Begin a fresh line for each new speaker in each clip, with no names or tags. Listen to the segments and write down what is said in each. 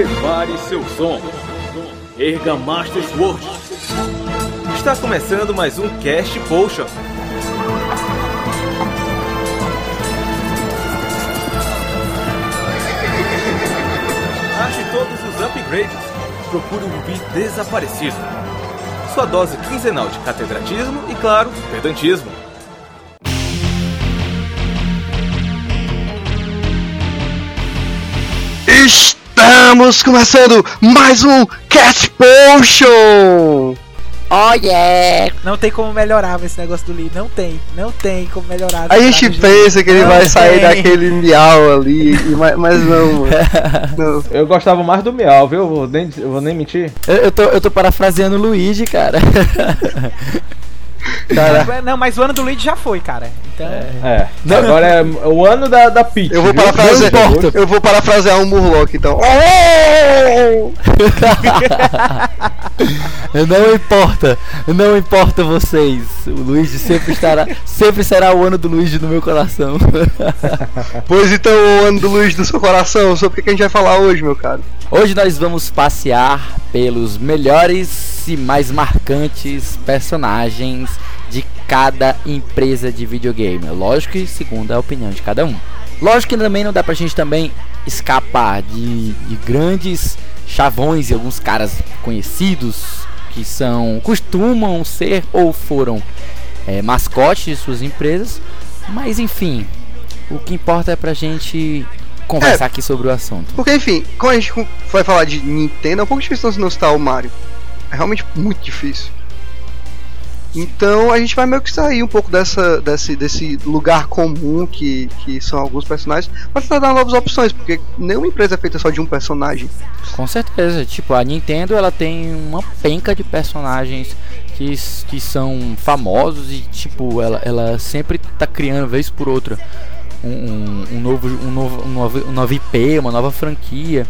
Prepare seu som. Erga Master Sword. Está começando mais um Cast Potion. Ache todos os upgrades. Procure um bi desaparecido. Sua dose quinzenal de catedratismo e, claro, pedantismo.
Estamos começando mais um Cat Potion!
Oh yeah! Não tem como melhorar esse negócio do Lee. Não tem. Não tem como melhorar.
A gente pensa que ele vai sair daquele miau ali, mas, mas não,
não, Eu gostava mais do miau, viu? Eu vou nem, eu vou nem mentir.
Eu, eu, tô, eu tô parafraseando o Luigi, cara. Cara... Não, mas o ano do Luigi já foi, cara. Então...
É. é. Agora é o ano da, da Peach.
Eu vou parafrasear, eu vou parafrasear um Murloc, então.
não importa, não importa vocês. O Luigi sempre estará, sempre será o ano do Luigi no meu coração.
pois então, o ano do Luigi no seu coração. Sobre o que a gente vai falar hoje, meu caro?
Hoje nós vamos passear pelos melhores e mais marcantes personagens de cada empresa de videogame. Lógico que segundo a opinião de cada um. Lógico que também não dá pra gente também escapar de, de grandes chavões e alguns caras conhecidos que são costumam ser ou foram é, mascotes de suas empresas. Mas enfim, o que importa é pra gente conversar é, aqui sobre o assunto.
Porque, enfim, quando a gente vai falar de Nintendo, é um pouco difícil não citar o Mario. É realmente muito difícil. Então a gente vai meio que sair um pouco dessa, desse, desse lugar comum que, que são alguns personagens, para tentar dar novas opções, porque nenhuma empresa é feita só de um personagem.
Com certeza, tipo, a Nintendo ela tem uma penca de personagens que, que são famosos e tipo, ela, ela sempre tá criando vez por outra um, um, novo, um, novo, um, novo, um novo IP, uma nova franquia.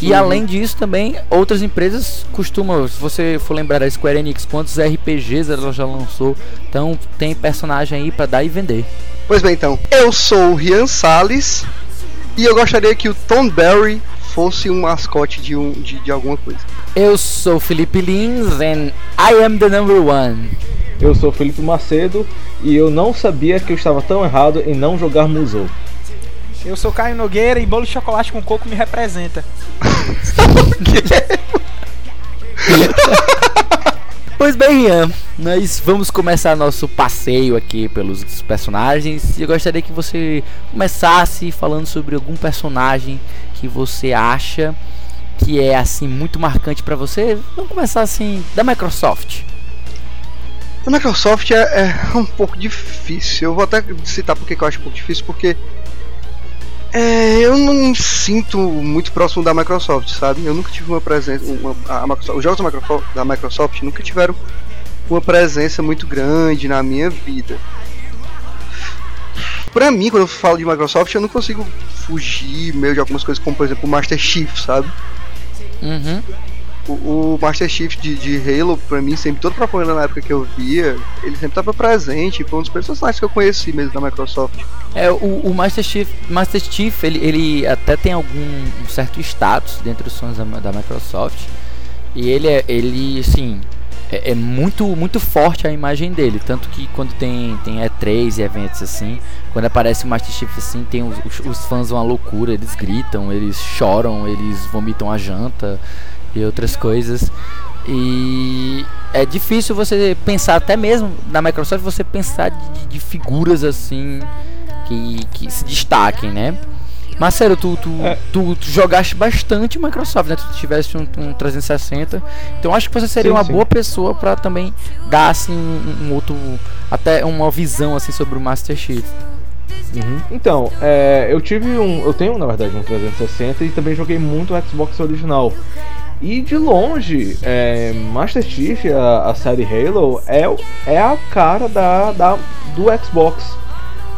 E uhum. além disso também, outras empresas costumam, se você for lembrar da Square Enix, quantos RPGs ela já lançou, então tem personagem aí para dar e vender.
Pois bem então, eu sou o Rian Salles e eu gostaria que o Tom Berry fosse um mascote de, um, de, de alguma coisa.
Eu sou Felipe Lins and I am the number one.
Eu sou Felipe Macedo e eu não sabia que eu estava tão errado em não jogar Musou.
Eu sou Caio Nogueira e bolo de chocolate com coco me representa.
pois bem, Ian, nós vamos começar nosso passeio aqui pelos personagens. E eu gostaria que você começasse falando sobre algum personagem que você acha que é assim muito marcante para você. Vamos começar assim da Microsoft.
A Microsoft é, é, um pouco difícil. Eu vou até citar porque eu acho um pouco difícil, porque é, eu não me sinto muito próximo da Microsoft, sabe? Eu nunca tive uma presença. Uma, a Microsoft, os jogos da Microsoft, da Microsoft nunca tiveram uma presença muito grande na minha vida. Pra mim, quando eu falo de Microsoft, eu não consigo fugir meio de algumas coisas, como por exemplo o Master Chief, sabe?
Uhum.
O, o Master Chief de, de, Halo, pra mim, sempre, toda propaganda na época que eu via, ele sempre tava presente, foi um dos personagens que eu conheci mesmo da Microsoft.
É, o, o Master Chief, Master Chief ele, ele até tem algum um certo status dentro dos fãs da, da Microsoft, e ele é, ele, assim, é, é, muito muito forte a imagem dele. Tanto que quando tem, tem E3 e eventos assim, quando aparece o Master Chief assim, tem os, os, os fãs uma loucura, eles gritam, eles choram, eles vomitam a janta e outras coisas. E é difícil você pensar, até mesmo na Microsoft, você pensar de, de figuras assim que, que se destaquem, né? Mas sério, tu, tu, é. tu, tu, jogaste bastante Microsoft, né? Tu tivesse um, um 360. Então acho que você seria sim, uma sim. boa pessoa para também dar assim um, um, outro. Até uma visão assim sobre o Master Chief.
Uhum. Então, é, eu tive um. Eu tenho na verdade um 360 e também joguei muito o Xbox original. E de longe, é, Master Chief, a, a, série Halo, é, é a cara da, da, do Xbox.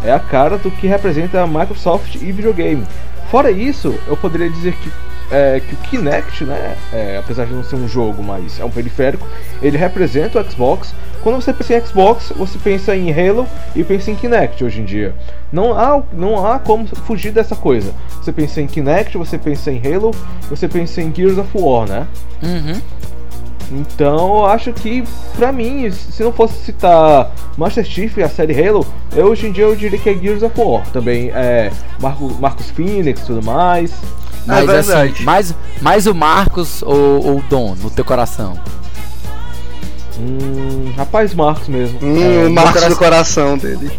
É a cara do que representa a Microsoft e videogame. Fora isso, eu poderia dizer que é, que o Kinect, né, é, apesar de não ser um jogo, mas é um periférico, ele representa o Xbox. Quando você pensa em Xbox, você pensa em Halo e pensa em Kinect hoje em dia. Não há, não há como fugir dessa coisa. Você pensa em Kinect, você pensa em Halo, você pensa em Gears of War, né?
Uhum.
Então eu acho que, pra mim, se não fosse citar Master Chief e a série Halo, eu, hoje em dia eu diria que é Gears of War. Também é Marco, Marcos Phoenix e tudo mais.
Mas
É
assim, mais, mais o Marcos ou, ou o Dom no teu coração?
Hum, rapaz, Marcos mesmo.
Hum,
É,
o Marcos do coração dele.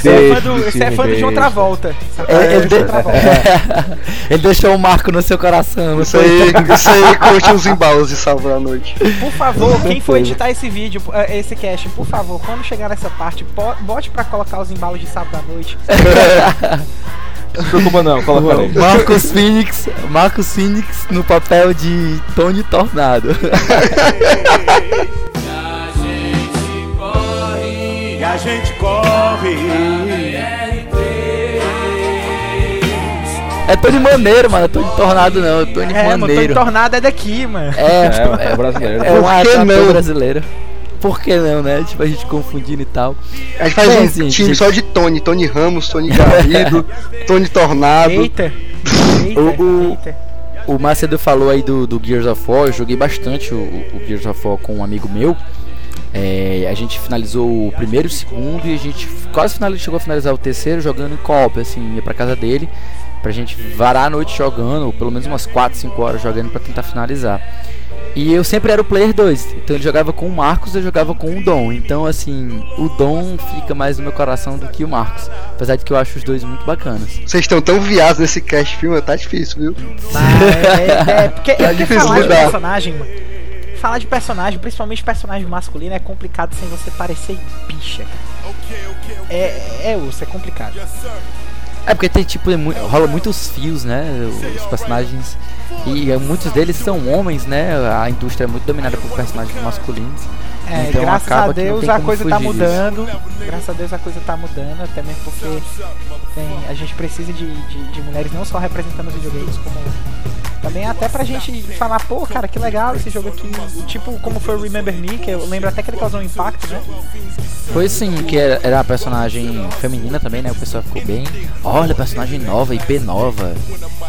Você é fã do, você é
Luciano,
fã do
deixa.
Travolta.
Ele, ele de- ele deixou o Marco no seu coração,
Isso aí, isso aí curte uns embalos de salvar a noite.
Por favor, quem for editar esse vídeo, esse cast, por favor, quando chegar nessa parte, bote pra colocar os embalos de sábado à noite.
Se preocupa não, coloca aí.
Marcos Phoenix, Marcos Phoenix no papel de Tony Tornado.
E a gente corre.
É Tony Maneiro, mano, é Tony Tornado não, é Tony
É, mano, Tony
Maneiro.
Tornado é daqui, mano.
É,
É, é brasileiro.
é um ator
não?
brasileiro. Por que não, né? Tipo, a gente confundindo e tal.
A gente faz
Bem,
um
assim,
time
gente-
só de Tony, Tony Ramos, Tony Garrido, Tony Tornado.
Eita. Eita,
O- o-
eita.
O Macedo falou aí do, do Gears of War, eu joguei bastante o, o Gears of War com um amigo meu. É, a gente finalizou o primeiro e o segundo e a gente quase final, chegou a finalizar o terceiro jogando em co-op, assim, ia pra casa dele pra gente varar a noite jogando, ou pelo menos umas 4, 5 horas jogando pra tentar finalizar. E eu sempre era o player 2, então ele jogava com o Marcos, eu jogava com o Dom. Então assim, o Dom fica mais no meu coração do que o Marcos, apesar de que eu acho os dois muito bacanas.
Vocês estão tão viados nesse cast filme, tá difícil, viu?
Ah, é, é, porque, é porque
difícil
falar de
lidar.
personagem, mano. Falar de personagem, principalmente personagem masculino, é complicado sem você parecer bicha. cara. É, é osso, é complicado.
É porque tem tipo, é mu- rola muitos fios, né? Os personagens. E eh, muitos deles são homens, né? A indústria é muito dominada por personagens masculinos.
É,
Então
graças
acaba
a Deus a coisa tá
fugir disso.
mudando. Graças a Deus a coisa tá mudando, até mesmo porque tem, a gente precisa de, de, de mulheres não só representando os videogames, como também até pra gente falar, pô, cara, que legal esse jogo aqui. Tipo, como foi o Remember Me, que eu lembro até que ele causou um impacto, né?
Foi sim, que era, era a personagem feminina também, né? O pessoal ficou bem. Olha, personagem nova, IP nova.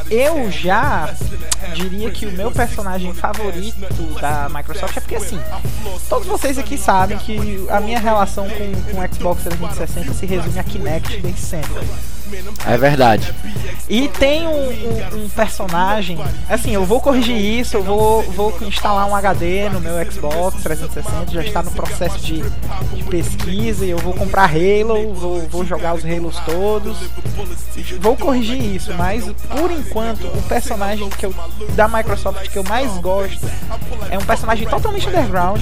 Eu já diria que o meu personagem favorito da Microsoft é porque assim, todos vocês aqui sabem que a minha relação com, com o Xbox 360 se resume a Kinect desde sempre.
É verdade.
E tem um, um- um personagem, assim, eu vou corrigir isso, eu vou, vou instalar um HD no meu Xbox 360, já está no processo de, de pesquisa, eu vou comprar Halo, vou, vou jogar os Halos todos. Vou corrigir isso, mas por enquanto o personagem que eu, da Microsoft que eu mais gosto é um personagem totalmente underground.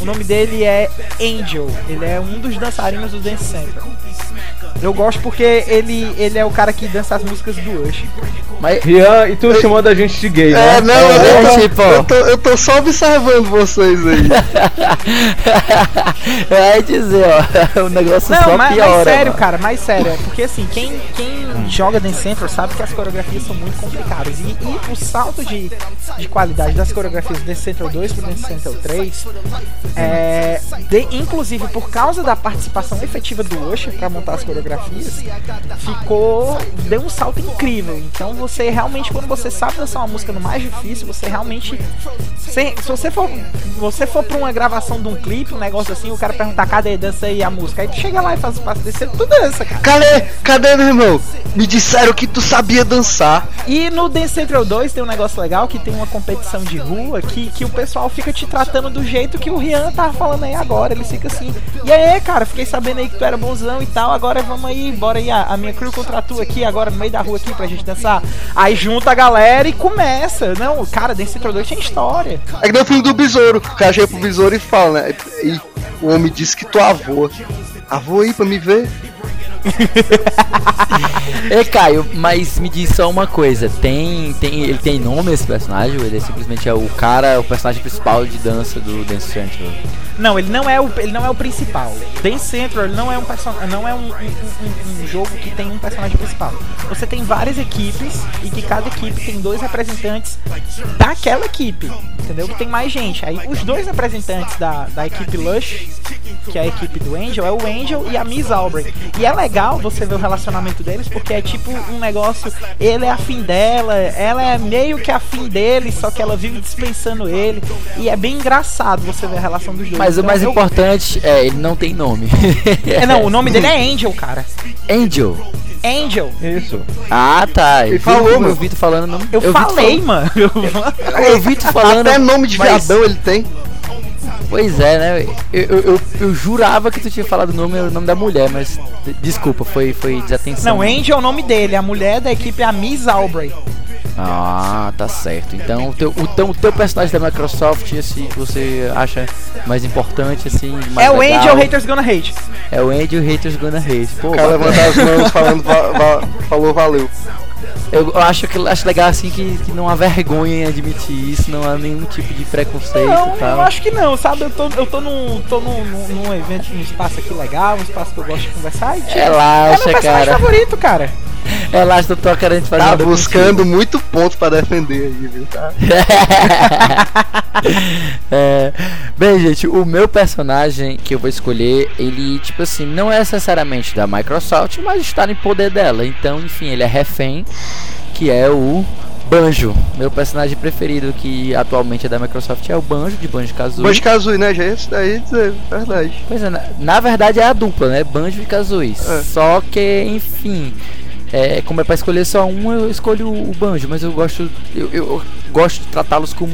O nome dele é Angel, ele é um dos dançarinos do Dance Central. Eu gosto porque ele, ele é o cara que dança as músicas do Usher.
Mas
Rian, e tu chamando a gente de gay, né?
É, não,
é,
eu, tô,
tipo-
eu, tô, eu tô só observando vocês aí.
é dizer, ó, o negócio
Não,
só
mas,
piora.
mas sério,
mano.
cara, mais sério. é Porque assim, quem, quem joga Dance Central sabe que as coreografias são muito complicadas. E, e o salto de, de qualidade das coreografias do Dance Central 2 pro Dance Central 3, é, de- inclusive por causa da participação efetiva do Usher pra montar as coreografias, ficou. deu um salto incrível. Então você realmente, quando você sabe dançar uma música no mais difícil, você realmente. Se, se você for. Você for pra uma gravação de um clipe, um negócio assim, o cara perguntar cadê dança aí a música. Aí tu chega lá e faz o passo desse, tu dança, cara.
Cadê? Cadê, meu irmão? Me disseram que tu sabia dançar.
E no Dance Central 2 tem um negócio legal que tem uma competição de rua que, que o pessoal fica te tratando do jeito que o Rian tava falando aí agora. Eles ficam assim, e aí, cara, fiquei sabendo aí que tu era bonzão e tal, agora vamos aí, bora aí, a, a minha crew contratou aqui agora no meio da rua aqui pra gente dançar. Aí junta a galera e começa. Não, cara, Dance Central 2 tem história.
É que nem o filme do besouro. O cara chega pro besouro e fala, né? E o homem disse que tu avô. Avô aí pra me ver.
Ei, Caio, mas me diz só uma coisa, tem, tem, ele tem nome esse personagem ou ele é simplesmente é o cara, o personagem principal de dança do Dance Central?
Não, ele não é o, ele não é o principal. Dance Central não é um não é um, um, um- um jogo que tem um personagem principal. Você tem várias equipes e que cada equipe tem dois representantes daquela equipe, entendeu? Que tem mais gente. Aí os dois representantes da, da equipe Lush, que é a equipe do Angel, é o Angel e a Miss Aubrey. E é legal você ver o relacionamento deles porque é tipo um negócio, ele é afim dela, ela é meio que afim dele, só que ela vive dispensando ele. E é bem engraçado você ver a relação dos dois.
Mas o
Então,
mais
eu-
importante é, ele não tem nome.
É, não, o nome dele é Angel, cara.
Angel.
Angel.
Isso.
Ah, tá.
Ele
Eu
falou, mano.
Eu vi tu falando nome.
Eu,
tu
falei, mano.
Eu vi tu falando.
Até nome de
mas-
viadão ele tem.
Pois é, né? Eu, eu, eu, eu jurava que tu tinha falado o nome, o nome da mulher, mas desculpa, foi, foi desatenção.
Não, Angel é o nome dele. A mulher da equipe é a Miss Aubrey.
Ah, tá certo. Então o teu, o, teu, o teu personagem da Microsoft, assim, que você acha mais importante, assim. Mais
é o
legal,
Angel Haters Gonna Hate.
É o Angel Haters Gonna Hate. Pô,
O cara levanta as mãos falando, va- va- falou valeu.
Eu, acho que acho legal assim que, que não há vergonha em admitir isso, não há nenhum tipo de preconceito
Não,
e tal.
eu acho que não, sabe? Eu tô, eu tô, num, tô num, num, num evento, num espaço aqui legal, um espaço que eu gosto de conversar. E, tipo, é
Relaxa,
meu personagem
cara.
favorito, cara.
Relaxa, eu tô querendo fazer
Tá
nada
buscando muito ponto pra defender aí, viu? Tá?
É, bem, gente, o meu personagem que eu vou escolher, ele, tipo assim, não é necessariamente da Microsoft, mas está no poder dela. Então, enfim, ele é refém, que é o Banjo. Meu personagem preferido, que atualmente é da Microsoft, é o Banjo, de Banjo Kazooie.
Banjo Kazooie, né? Já esse daí é verdade.
Pois é, na, na verdade é a dupla, né? Banjo e Kazooie.
É.
Só que, enfim, é, como é pra escolher só um, eu escolho o Banjo, mas eu gosto eu, eu gosto de tratá-los como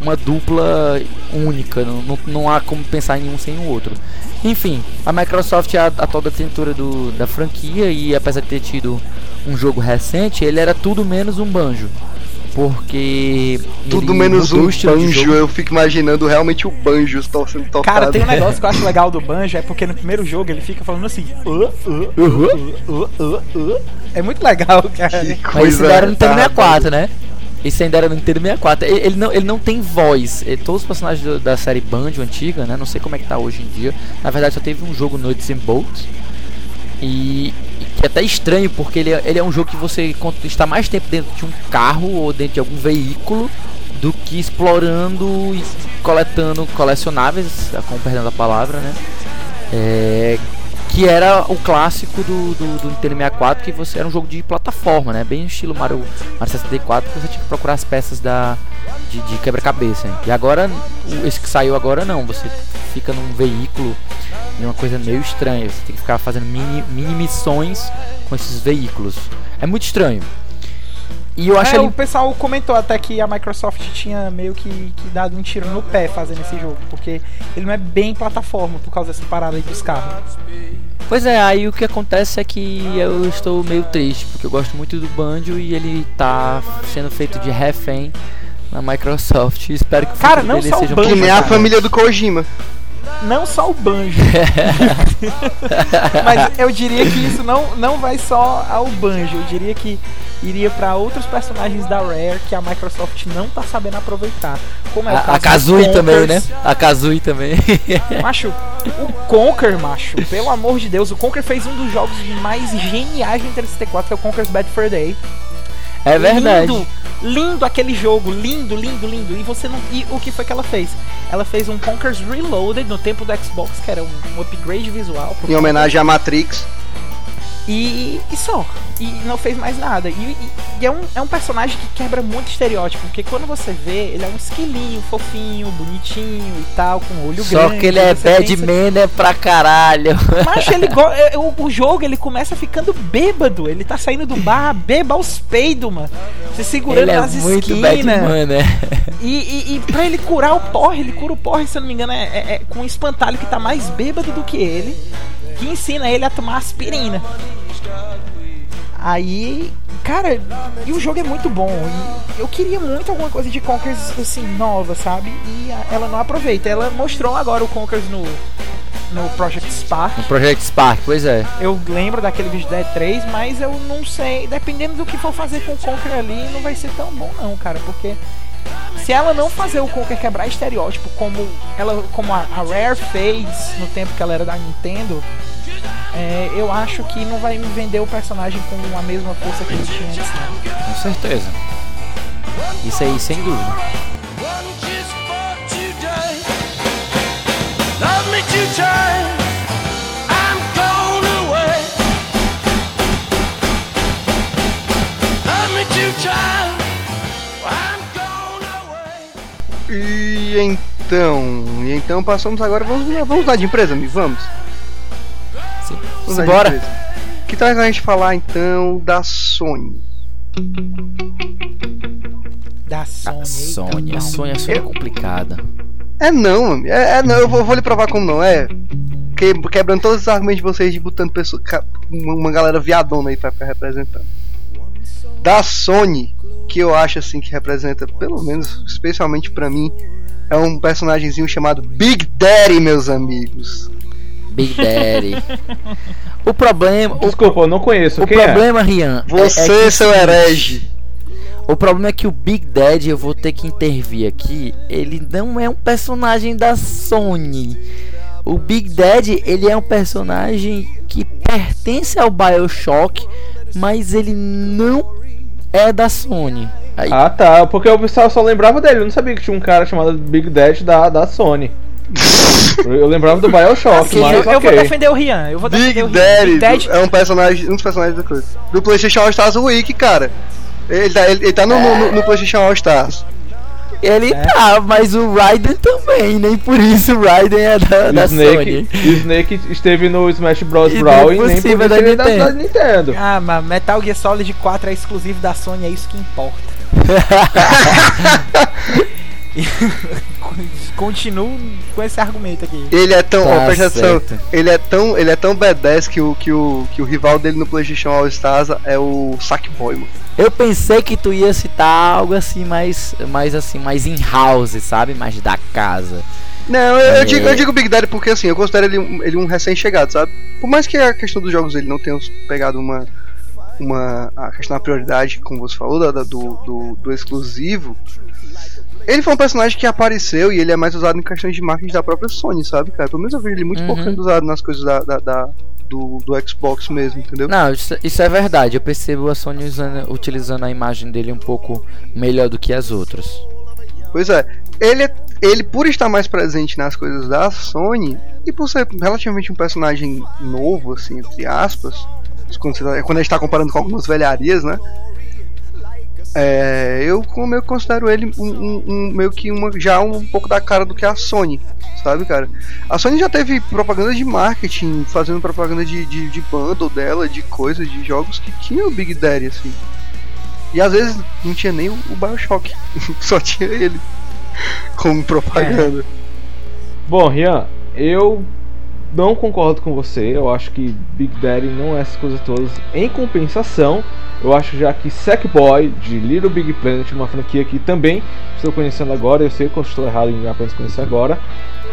uma dupla única, não, não, não há como pensar em um sem o outro. Enfim, a Microsoft é a atual detentora do, da franquia e apesar de ter tido um jogo recente, ele era tudo menos um Banjo. Porque
Tudo menos um banjo, eu fico imaginando realmente o banjo sendo tocado.
Cara, tem um negócio que eu acho legal do Banjo, é porque no primeiro jogo ele fica falando assim. "Uh, uh, uh, uh, uh, uh". É muito legal, cara.
Que
Mas
coisa
isso ainda era no Nintendo
retardada.
64, né? Isso ainda era no Nintendo 64. Ele, ele não, ele não tem voz. Ele- todos os personagens do- da série Banjo antiga, né? Não sei como é que tá hoje em dia. Na verdade, só teve um jogo Nuts and Bolts. E que é até estranho, porque ele, é- ele é um jogo que você está mais tempo dentro de um carro ou dentro de algum veículo do que explorando e coletando colecionáveis, com o perdão da palavra, né? É, que era o clássico do, do, do Nintendo 64, que você era um jogo de plataforma, né? Bem estilo Mario, Mario 64, que você tinha que procurar as peças da, de, de quebra-cabeça. E agora, esse que saiu agora não, você fica num veículo e uma coisa meio estranha. Você tem que ficar fazendo mini, mini missões com esses veículos. É muito estranho. E eu acho
É,
ele
o pessoal comentou até que a Microsoft tinha meio que, que dado um tiro no pé fazendo esse jogo, porque ele não é bem plataforma por causa dessa parada aí dos carros.
Pois é, aí o que acontece é que eu estou meio triste, porque eu gosto muito do Banjo e ele tá sendo feito de refém na Microsoft. Espero que o
Cara, não só o Banjo,
Que nem a família do Kojima.
Não só o banjo. Mas eu diria que isso não, não vai só ao banjo. Eu diria que iria pra outros personagens da Rare que a Microsoft não tá sabendo aproveitar. Como é o
A, a Kazooie também, né? A Kazooie também.
Macho, o Conker, macho, pelo amor de Deus, o Conker fez um dos jogos mais geniais do Nintendo 64, que é o Conker's Bad Fur Day.
É verdade.
Lindo, lindo aquele jogo, lindo, lindo, lindo. E você não. E o que foi que ela fez? Ela fez um Conker's Reloaded no tempo do Xbox, que era um, um upgrade visual.
Em homenagem à Matrix.
E, e só. E não fez mais nada. E, e- e é, um, é um personagem que quebra muito estereótipo. Porque quando você vê, ele é um esquilinho, fofinho, bonitinho e tal, com olho
Só
grande.
que ele é bad
pensa-
man é pra caralho.
Mas ele go- é, o, o jogo ele começa ficando bêbado. Ele tá saindo do bar, beba aos peidos, mano. Se segurando
Ele é
nas
muito bad
esquinas.
man, né?
E, e, e pra ele curar o porre, ele cura o porre, se eu não me engano, é, é- é com um espantalho que tá mais bêbado do que ele, que ensina ele a tomar aspirina. Aí, cara, e o jogo é muito bom. E eu queria muito alguma coisa de Conkers assim, nova, sabe? E ela não aproveita. Ela mostrou agora o Conkers no, no Project Spark.
No Project Spark, pois é.
Eu lembro daquele vídeo da E3, mas eu não sei. Dependendo do que for fazer com o Conker ali, não vai ser tão bom, não, cara. Porque se ela não fazer o Conker quebrar estereótipo como ela como a, a Rare fez no tempo que ela era da Nintendo, é, eu acho que não vai me vender o personagem com a mesma força que ele tinha antes. Não.
Com certeza. Isso aí, sem dúvida.
Love
E então, e então passamos agora, vamos, vamos lá de empresa, amigo, vamos.
Sim.
Vamos empresa. Que tal a gente falar então da Sony?
Da Sony.
A Sony, a Sony, a Sony é complicada.
É não, amigo, é, é não, eu vou, vou lhe provar como não é. Que, quebrando todos os argumentos de vocês de botando pessoa, uma, uma galera viadona aí pra ficar representando. Da Sony, que eu acho assim que representa, pelo menos, especialmente pra mim, é um personagemzinho chamado Big Daddy, meus amigos.
Big Daddy. o problema. O,
Desculpa, eu não conheço.
o
Quem é?
problema, Rian. é- é
Você,
que-
seu herege.
O problema é que o Big Daddy, eu vou ter que intervir aqui, ele não é um personagem da Sony. O Big Daddy, ele é um personagem que pertence ao BioShock, mas ele não é da Sony. Aí,
Ah tá, porque o pessoal só lembrava dele, eu não sabia que tinha um cara chamado Big Dad da, da Sony. Eu lembrava do Bioshock,
Assim,
mas
eu, eu vou defender o Rian. Eu vou
Big
defender o Rian.
Daddy,
Big Daddy
é um personagem, um dos personagens da coisa. Do PlayStation All Stars Wiki, cara. Ele tá, ele, ele tá no, no- no PlayStation All Stars.
Ele tá, mas o Raiden também, nem por isso o Raiden é da, da
Snake,
Sony.
Snake esteve no Smash Bros.
E
Brawl e nem por
da
isso ele é da,
Nintendo.
da Nintendo.
Ah, mas Metal Gear Solid 4 é exclusivo da Sony, é isso que importa. Continuo com esse argumento aqui.
Ele é tão,
Tá
ó, presta atenção, ele é tão, ele é tão badass que o, que o, que o rival dele no PlayStation All Stars é o Sackboy, mano.
Eu pensei que tu ia citar algo assim mais, mais assim, mais in house, sabe? Mais da casa.
Não, eu, eu
É.
digo, eu digo Big Daddy porque assim, eu considero ele, um- ele um recém-chegado, sabe? Por mais que a questão dos jogos ele não tenha pegado uma. uma a questão da prioridade, como você falou, da, da- do, do, do exclusivo. Ele foi um personagem que apareceu e ele é mais usado em questões de marketing da própria Sony, sabe, cara? Pelo menos eu vejo ele muito
Uhum.
pouco sendo usado nas coisas da, da- da- do, do Xbox mesmo, entendeu?
Não, isso, isso é verdade. Eu percebo a Sony usando, utilizando a imagem dele um pouco melhor do que as outras.
Pois é, ele, ele por estar mais presente nas coisas da Sony e por ser relativamente um personagem novo, assim, entre aspas, quando, você tá- quando a gente tá comparando com algumas velharias, né? É, eu como que considero ele um, um- um- meio que uma, já um pouco da cara do que a Sony, sabe, cara? A Sony já teve propaganda de marketing, fazendo propaganda de, de, de bundle dela, de coisas, de jogos que tinha o Big Daddy, assim. E às vezes não tinha nem o, o Bioshock, só tinha ele como propaganda.
Bom, Rian, eu não concordo com você. Eu acho que Big Daddy não é essas coisas todas. Em compensação, eu acho já que Sackboy de Little Big Planet, uma franquia que também estou conhecendo agora, eu sei que eu estou errado em apenas conhecer agora.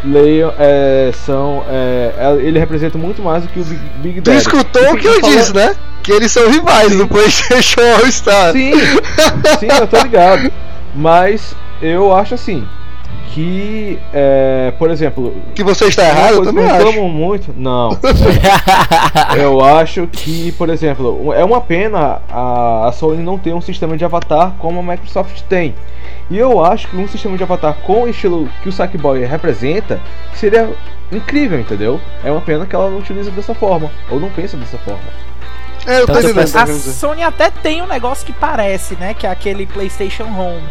Leio, é, são, é, é- ele representa muito mais do que o Big, Big
Tu
Daddy.
escutou o que eu
falando-
disse, né? Que eles são rivais do PlayStation All Star.
Sim, sim, eu tô ligado. Mas eu acho assim que, é, por exemplo,
Que você está errado, eu também acho.
muito. Não. eu acho que, por exemplo, é uma pena a, a Sony não ter um sistema de avatar como a Microsoft tem. E eu acho que um sistema de avatar com o estilo que o Sackboy representa seria incrível, entendeu? É uma pena que ela não utiliza dessa forma, ou não pensa dessa forma.
É, eu tô entendendo.
A. Sony até tem um negócio que parece, né? Que é aquele PlayStation Home.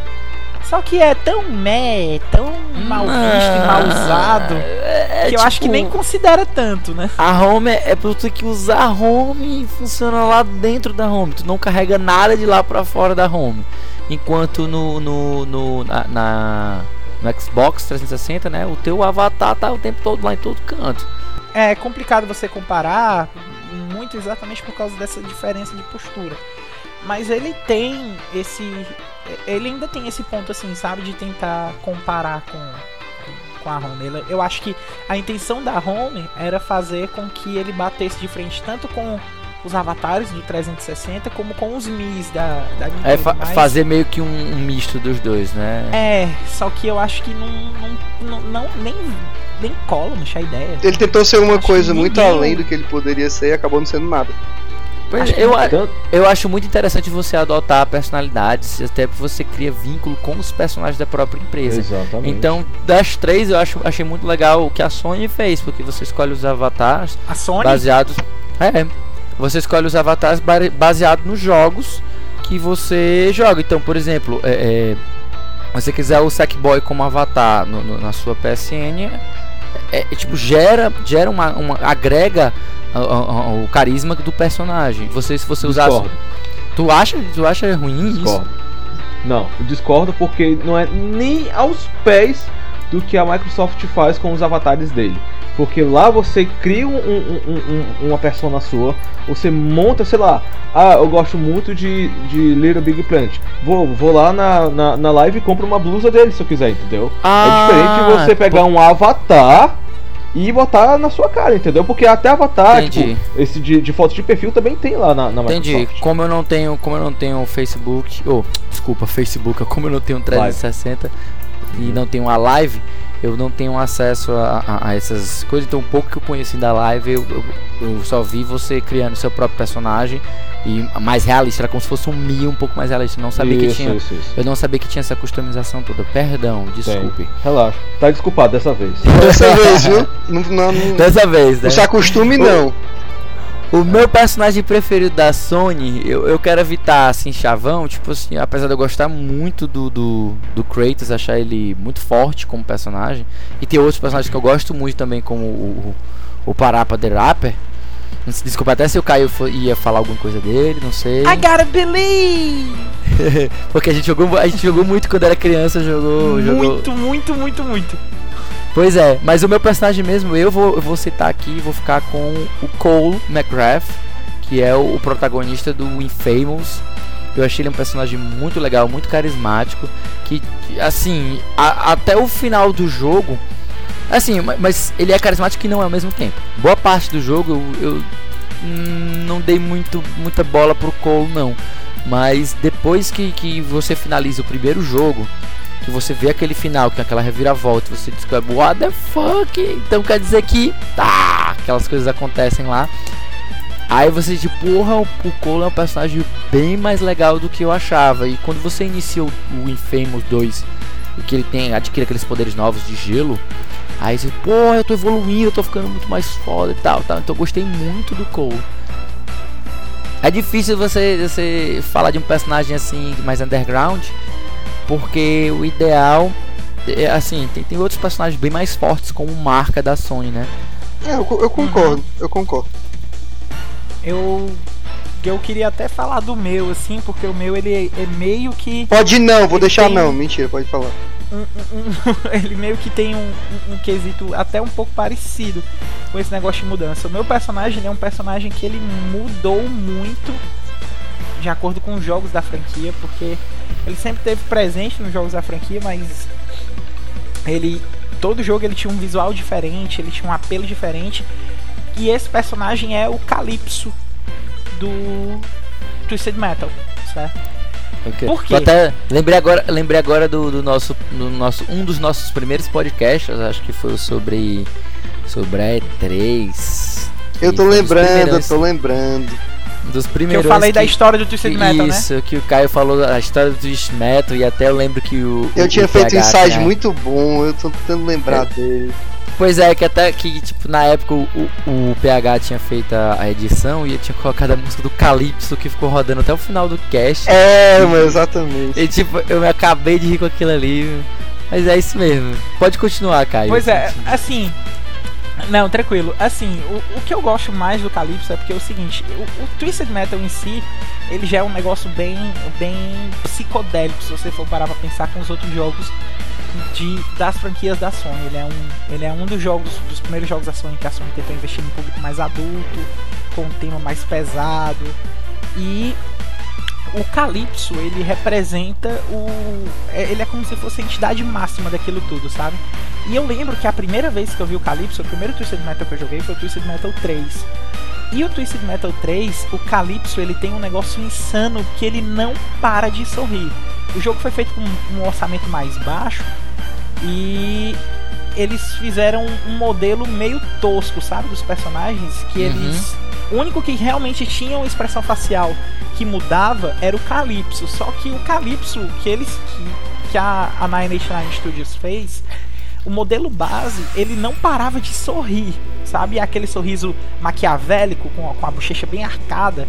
Só que é tão meh, tão mal visto e mal usado,
É,
que eu acho que
tipo,
nem considera tanto, né?
A home é, é pra tu ter que usar a home e funciona lá dentro da home. Tu não carrega nada de lá pra fora da home. Enquanto no, no, no, na, na- no Xbox 360, né? O teu avatar tá o tempo todo lá em todo canto.
É complicado você comparar muito exatamente por causa dessa diferença de postura. Mas ele tem esse. Ele ainda tem esse ponto assim, sabe? De tentar comparar com, com a home. Ele- Eu acho que a intenção da home era fazer com que ele batesse de frente tanto com os avatares do 360 como com os Mis da, da Nintendo.
É fa-
mas-
fazer meio que um, um misto dos dois, né?
É, só que eu acho que não, não, não, não- nem, nem cola, não a ideia.
Ele tentou ser uma
Acho
coisa muito
ninguém-
além do que ele poderia ser e acabou não sendo nada.
Pois
Acho
é,
que
eu, eu acho muito interessante você adotar personalidades, até porque você cria vínculo com os personagens da própria empresa.
Exatamente.
Então, das três, eu acho, achei muito legal o que a Sony fez, porque você escolhe os avatares
A Sony,
baseados. É, você escolhe os avatares baseados nos jogos que você joga. Então, por exemplo, é, é, você quiser o Sackboy como avatar no- no- na sua PSN, é, é, tipo, gera, gera uma, uma- agrega a- a- o carisma do personagem. Você, se você usar.
discordo,
Tu acha, tu acha ruim isso?
discordo. Não, eu discordo porque não é nem aos pés do que a Microsoft faz com os avatares dele. Porque lá você cria um- um- um- um- uma persona sua, você monta, sei lá, ah, eu gosto muito de, de Little Big Planet. Vou, vou lá na, na, na live e compro uma blusa dele se eu quiser, entendeu?
Ah,
é diferente de você pegar um avatar e botar na sua cara, entendeu? Porque até avatar,
Entendi.
tipo, esse de, de foto de perfil também tem lá na, na
Entendi.
Microsoft.
Como eu não tenho, como eu não tenho Facebook, oh, desculpa, Facebook, como eu não tenho um 360 e não tenho a live, eu não tenho acesso a, a- a essas coisas. Então, um pouco que eu conheci da live, eu, eu, eu só vi você criando seu próprio personagem e mais realista, era como se fosse um Mi um pouco mais realista. Eu não sabia que
isso,
tinha,
isso, isso.
eu não sabia que tinha essa customização toda. Perdão, desculpe.
Relaxa. Tá desculpado dessa vez.
Dessa vez, viu? Não, não, não,
Dessa vez, né?
não se acostume, não.
O meu personagem preferido da Sony, eu, eu quero evitar assim, chavão, tipo assim, apesar de eu gostar muito do, do, do Kratos, achar ele muito forte como personagem, e tem outros personagens que eu gosto muito também, como o, o, o Parappa the Rapper. Desculpa até se o Caio ia falar alguma coisa dele, não sei.
I gotta believe!
Porque a gente jogou, a gente jogou muito quando era criança, jogou, jogou.
Muito, muito, muito, muito.
Pois é, mas o meu personagem mesmo, eu vou, eu vou citar aqui, vou ficar com o Cole McGrath, que é o, o protagonista do Infamous. Eu achei ele um personagem muito legal, muito carismático, que, assim, a- até o final do jogo, assim, ma- mas ele é carismático e não é ao mesmo tempo. Boa parte do jogo eu, eu não dei muito, muita bola pro Cole, não. Mas depois que, que você finaliza o primeiro jogo, que você vê aquele final, que aquela reviravolta, você descobre, what the fuck? Então quer dizer que, tá, aquelas coisas acontecem lá. Aí você diz, porra, o, Cole é um personagem bem mais legal do que eu achava. E quando você inicia o, o Infamous 2, e que ele tem, adquire aqueles poderes novos de gelo, aí você, porra, eu tô evoluindo, eu tô ficando muito mais foda e tal, tal. Então eu gostei muito do Cole. É difícil você, você falar de um personagem assim, mais underground, porque o ideal é assim, tem, tem outros personagens bem mais fortes como marca da Sony, né?
É, eu, eu concordo, eu concordo.
Eu. Eu queria até falar do meu, assim, porque o meu ele é meio que.
Pode não, vou deixar
tem-
não. Mentira, pode falar.
um- um- um- ele meio que tem um, um- um quesito até um pouco parecido com esse negócio de mudança. O meu personagem é um personagem que ele mudou muito de acordo com os jogos da franquia, porque ele sempre teve presente nos jogos da franquia, mas ele todo jogo ele tinha um visual diferente, ele tinha um apelo diferente. E esse personagem é o Calypso do Twisted Metal, certo?
Ok.
Por quê?
Tô até lembrei agora, lembrei agora do, do nosso, do nosso, um dos nossos primeiros podcasts, acho que foi o sobre sobre a E3.
Eu tô lembrando, eu tô lembrando.
Dos
Que
primeiros
eu falei da
que-
história do Twisted Metal, né?
Isso, que o Caio falou da história do Twisted Metal e até eu lembro que o
Eu
o-
tinha
o
feito um insight
tinha-
muito bom, eu tô tentando lembrar dele.
Pois é, que até que, tipo, na época o, o- PH tinha feito a, a edição e ele tinha colocado a música do Calypso que ficou rodando até o final do cast.
É, mas exatamente.
E tipo, eu me acabei de rir com aquilo ali. Mas é isso mesmo. Pode continuar, Caio.
Pois é, assim. Não, tranquilo. Assim, o, o que eu gosto mais do Calypso é porque é o seguinte: o, o Twisted Metal em si, ele já é um negócio bem, bem psicodélico, se você for parar pra pensar com os outros jogos de, das franquias da Sony. Ele é, um, ele é um dos jogos, dos primeiros jogos da Sony que a Sony tentou investir num público mais adulto, com um tema mais pesado. E o Calypso, ele representa o. é- Ele é como se fosse a entidade máxima daquilo tudo, sabe? E eu lembro que a primeira vez que eu vi o Calypso, o primeiro Twisted Metal que eu joguei foi o Twisted Metal 3. E o Twisted Metal 3, o Calypso, ele tem um negócio insano que ele não para de sorrir. O jogo foi feito com um orçamento mais baixo e eles fizeram um modelo meio tosco, sabe, dos personagens, que
Uhum.
O único que realmente tinha uma expressão facial que mudava era o Calypso. Só que o Calypso que eles que, que a, a 989 Studios fez, o modelo base, ele não parava de sorrir, sabe? Aquele sorriso maquiavélico com a, com a bochecha bem arcada.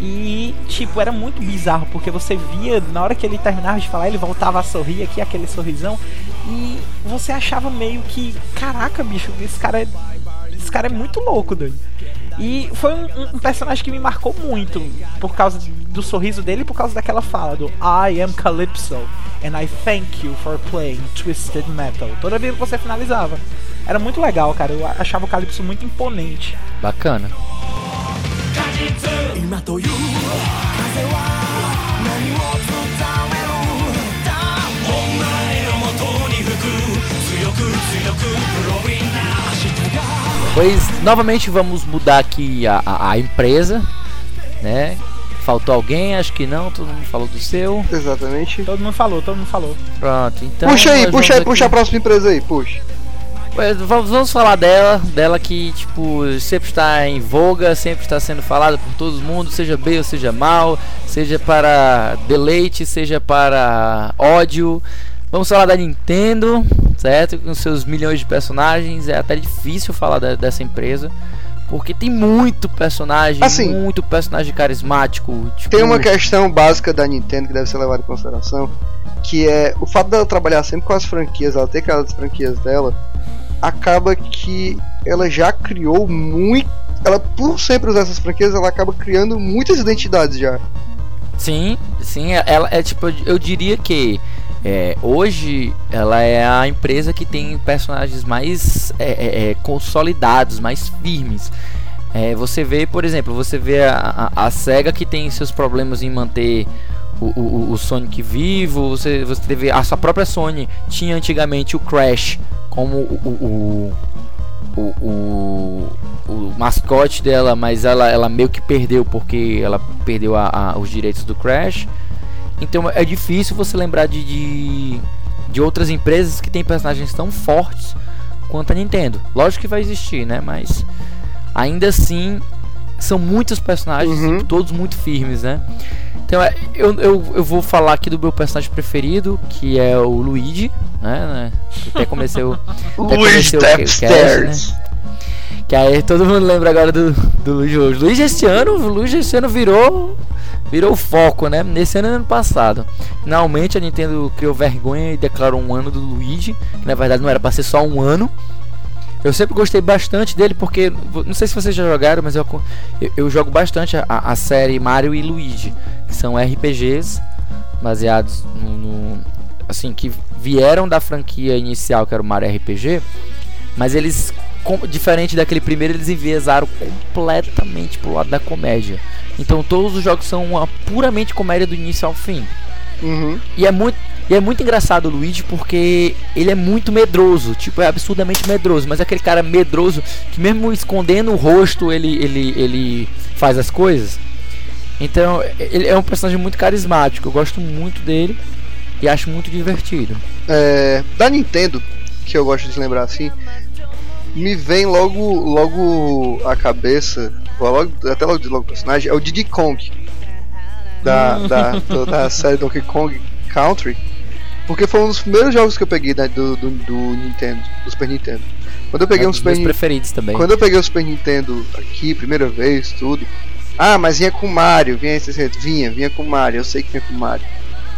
E, tipo, era muito bizarro, porque você via, na hora que ele terminava de falar, ele voltava a sorrir aqui, aquele sorrisão. E você achava meio que, caraca, bicho, esse cara é, esse cara é muito louco, doido. E foi um, um- personagem que me marcou muito por causa do sorriso dele e por causa daquela fala do I am Calypso and I thank you for playing Twisted Metal. Toda vez que você finalizava. Era muito legal, cara. Eu achava o Calypso muito imponente.
Bacana. Pois novamente vamos mudar aqui a, a, a empresa, né? Faltou alguém? Acho que não, todo mundo falou do seu.
Exatamente.
Todo mundo falou, todo mundo falou.
Pronto, então.
puxa aí, puxa aí,
vamos
puxa a
aqui-
próxima empresa aí, puxa.
Pois, Vamos, vamos falar dela, dela que tipo sempre está em voga, sempre está sendo falada por todo mundo, seja bem ou seja mal, seja para deleite, seja para ódio. Vamos falar da Nintendo, certo? Com seus milhões de personagens, é até difícil falar da- dessa empresa. Porque tem muito personagem,
Assim,
muito personagem carismático. Tipo,
Tem uma questão básica da Nintendo que deve ser levada em consideração, que é o fato dela trabalhar sempre com as franquias, ela ter aquelas franquias dela, acaba que ela já criou muito. Ela, por sempre usar essas franquias, ela acaba criando muitas identidades já.
Sim, sim, ela é tipo, eu diria que é, hoje ela é a empresa que tem personagens mais é, é, é, consolidados, mais firmes. É, você vê, por exemplo, você vê a, a, a SEGA que tem seus problemas em manter o, o, o Sonic vivo, você, você teve a sua própria Sony tinha antigamente o Crash como o, o, o, o, mascote dela, mas ela, ela meio que perdeu porque ela perdeu a- os direitos do Crash. Então é difícil você lembrar de, de, de outras empresas que têm personagens tão fortes quanto a Nintendo. Lógico que vai existir, né? Mas ainda assim são muitos personagens,
Uhum.
e todos muito firmes, né? Então é, eu, eu, eu vou falar aqui do meu personagem preferido, que é o Luigi, né? né? Até comecei o. até comecei o ca- cast, né? Que aí todo mundo lembra agora do, do Luigi hoje. Luigi este ano, Luigi este ano virou virou foco, né? Nesse ano e ano passado. Finalmente a Nintendo criou vergonha e declarou um ano do Luigi, que na verdade não era pra ser só um ano. Eu sempre gostei bastante dele porque não sei se vocês já jogaram, mas eu, eu, eu jogo bastante a, a série Mario e Luigi, que são RPGs baseados no, no- assim que vieram da franquia inicial que era o Mario RPG, mas eles com- diferente daquele primeiro eles enviesaram completamente pro lado da comédia. Então todos os jogos são uma puramente comédia do início ao fim.
Uhum.
E é muito, e é muito engraçado o Luigi porque ele é muito medroso, tipo, é absurdamente medroso, mas é aquele cara medroso que mesmo escondendo o rosto, ele ele ele faz as coisas. Então, ele é um personagem muito carismático, eu gosto muito dele e acho muito divertido.
É, da Nintendo, que eu gosto de lembrar assim, me vem logo logo a cabeça, logo, até logo, logo o personagem, é o Diddy Kong. Da, da, do- da série Donkey Kong Country. Porque foi um dos primeiros jogos que eu peguei né, do, do, do Nintendo, do Super Nintendo. Quando eu peguei
é um
Super
preferidos também.
Quando eu peguei o Super Nintendo aqui, primeira vez, tudo. Ah, mas vinha com Mario, vinha. Vinha, vinha com Mario, eu sei que vinha com Mario.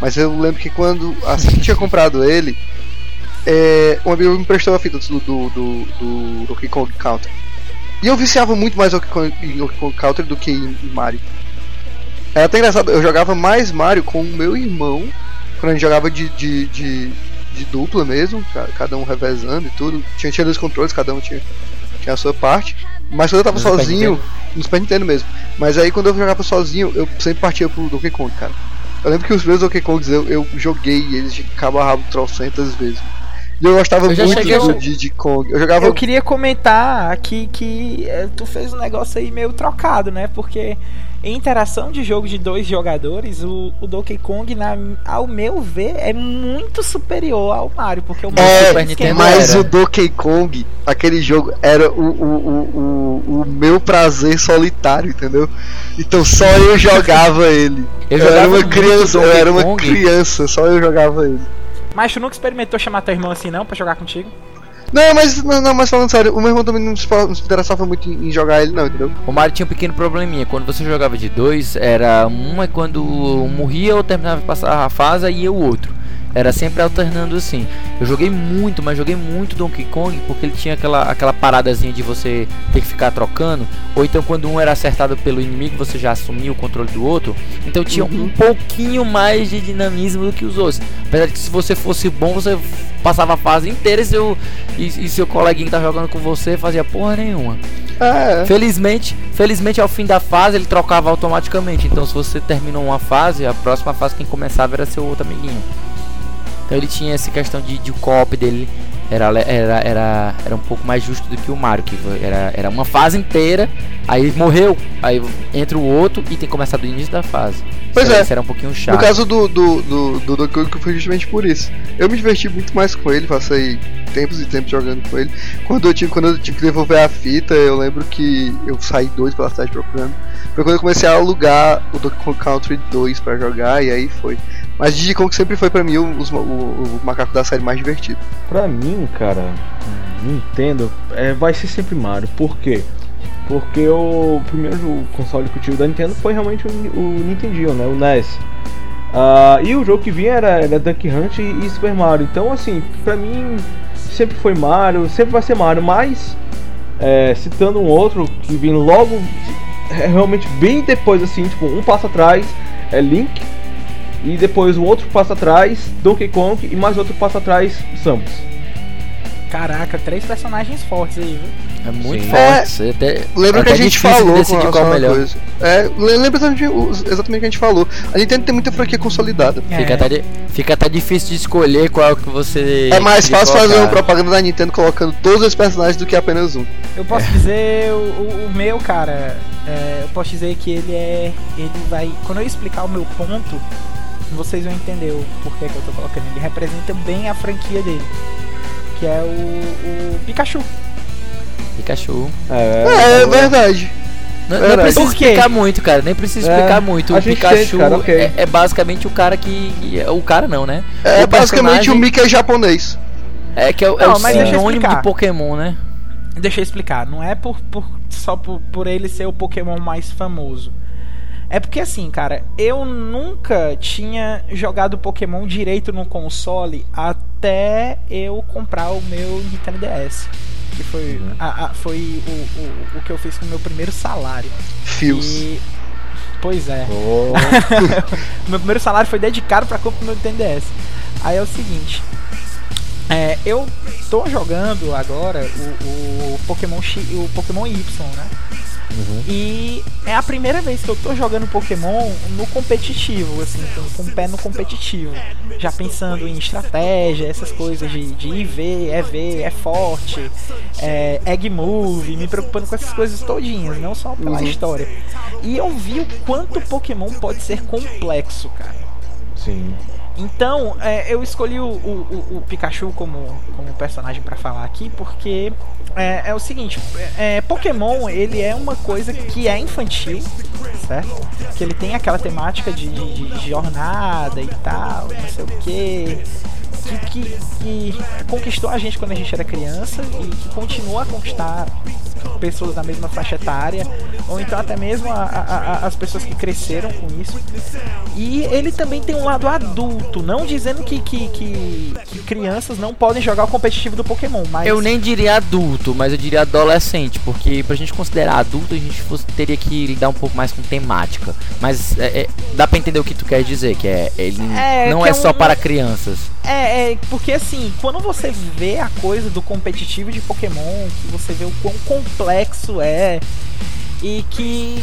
Mas eu lembro que quando. Assim que tinha comprado ele, é, um amigo me emprestou a fita do, do, do, do Donkey Kong Country. E eu viciava muito mais Donkey Kong, Donkey Kong Country do que em, em Mario. Era até engraçado, eu jogava mais Mario com o meu irmão, quando a gente jogava de, de, de, de dupla mesmo, ca- cada um revezando e tudo. Tinha, tinha dois controles, cada um tinha, tinha a sua parte. Mas quando eu tava
No Super
sozinho,
Nintendo?
no Super Nintendo mesmo. Mas aí quando eu jogava sozinho, eu sempre partia pro Donkey Kong, cara. Eu lembro que os meus Donkey Kongs eu, eu joguei eles de cabo a rabo trocentas vezes. Eu gostava
Eu
muito
cheguei
do Diddy Kong. Eu jogava
Eu queria comentar aqui que é, tu fez um negócio aí meio trocado, né? Porque em interação de jogo de dois jogadores, o, o Donkey Kong, na, ao meu ver, é muito superior ao Mario. Porque o Mario
É,
Super Nintendo
Mas
era.
o Donkey Kong, aquele jogo, era o, o, o, o, meu prazer solitário, entendeu? Então só eu jogava ele.
Eu
Eu, era
jogava
uma
muito
criança, eu era uma
Kong.
criança, só eu jogava ele.
Mas tu nunca experimentou chamar teu irmão assim, não, pra jogar contigo?
Não, mas não, não, mas falando sério, o meu irmão também não se, não se interessava muito em, em jogar ele não, entendeu?
O Mario tinha um pequeno probleminha. Quando você jogava de dois, era um é quando um morria ou terminava de passar a fase e o outro. Era sempre alternando assim. Eu joguei muito, mas joguei muito Donkey Kong porque ele tinha aquela, aquela paradazinha de você ter que ficar trocando. Ou então quando um era acertado pelo inimigo, você já assumia o controle do outro. Então tinha um pouquinho mais de dinamismo do que os outros. Apesar de que se você fosse bom, você passava a fase inteira e seu, e, e seu coleguinha que tá jogando com você fazia porra nenhuma.
É,
Felizmente, felizmente ao fim da fase ele trocava automaticamente. Então se você terminou uma fase, a próxima fase quem começava era seu outro amiguinho. Então ele tinha essa questão de, de co-op dele era, era, era, era um pouco mais justo do que o Mario, que era, era uma fase inteira, aí morreu, aí entra o outro e tem que começar do início da fase.
Pois
Isso
é.
Isso era um pouquinho chato.
No caso do, do, do, do Donkey Kong foi justamente por isso. Eu me diverti muito mais com ele, passei tempos e tempos jogando com ele. Quando eu tive, quando eu tive que devolver a fita, eu lembro que eu saí dois pela cidade procurando. Foi quando eu comecei a alugar o Donkey Kong Country 2 pra jogar e aí foi. Mas Kong sempre foi pra mim o, o, o macaco da série mais divertido.
Pra mim, cara, Nintendo é, vai ser sempre Mario. Por quê? Porque o primeiro console que eu tive da Nintendo foi realmente o, o né? O NES. Ah, e o jogo que vinha era, era Duck Hunt e, e Super Mario. Então, assim, pra mim sempre foi Mario, sempre vai ser Mario. Mas, é, citando um outro que vem logo, é, realmente bem depois, assim, tipo, um passo atrás, é Link. E depois o outro passo atrás, Donkey Kong. E mais outro passo atrás, Samus.
Caraca, três personagens fortes aí, viu?
É muito
Sim.
forte. você até-
Lembra
é
que a
até
gente falou com
qual é melhor.
coisa. É, le- lembra exatamente, o- exatamente o que a gente falou. A Nintendo tem muita franquia consolidada.
Fica,
É.
até, di- fica até difícil de escolher qual que você.
É mais fácil fazer
colocar.
uma propaganda da Nintendo colocando todos os personagens do que apenas um.
Eu posso dizer, o, o- o meu, cara, é, eu posso dizer que ele é. Ele vai. Quando eu explicar o meu ponto, vocês vão entender o porquê que eu tô colocando. Ele representa bem a franquia dele. Que é o, o Pikachu.
Pikachu.
É,
É, é
então,
verdade.
Não, não
Verdade.
precisa explicar muito, cara. Nem precisa
É,
explicar muito.
a
O Pikachu
cara, ok.
é, é basicamente o cara que. O cara não, né?
É
O
basicamente o Mickey japonês.
É que é, o- é
Não,
o sinônimo de Pokémon, né?
Deixa eu explicar. Não é por, por- só por, por ele ser o Pokémon mais famoso. É porque assim, cara, eu nunca tinha jogado Pokémon direito no console até eu comprar o meu Nintendo DS. Que foi, a- a- foi o, o, o que eu fiz com o meu primeiro salário.
Fios.
E. Pois é.
Oh,
meu primeiro salário foi dedicado pra compra do meu Nintendo DS. Aí é o seguinte. É, eu tô jogando agora o, o Pokémon X, o Pokémon Y, né? E é a primeira vez que eu tô jogando Pokémon no competitivo, assim, com, o pé no competitivo. Já pensando em estratégia, essas coisas de, de IV, EV, é forte, é, Egg Move, me preocupando com essas coisas todinhas, não só pela história. E eu vi o quanto Pokémon pode ser complexo, cara.
sim.
Então, é, eu escolhi o, o- o- Pikachu como, como personagem pra falar aqui, porque é, é o seguinte, é, é, Pokémon ele é uma coisa que é infantil, certo? Que ele tem aquela temática de, de- de jornada e tal, não sei o que. Que, que, que conquistou a gente quando a gente era criança e que continua a conquistar pessoas da mesma faixa etária, ou então até mesmo a- a- a- as pessoas que cresceram com isso. E ele também tem um lado adulto, não dizendo que, que, que, que crianças não podem jogar o competitivo do Pokémon, mas.
Eu nem diria adulto, mas eu diria adolescente, porque pra gente considerar adulto, a gente fosse- teria que lidar um pouco mais com temática. Mas é, é, dá pra entender o que tu quer dizer, que é ele
É,
não é
é
só
um-
para crianças.
É, é, porque assim, quando você vê a coisa do competitivo de Pokémon, que você vê o quão complexo é, e que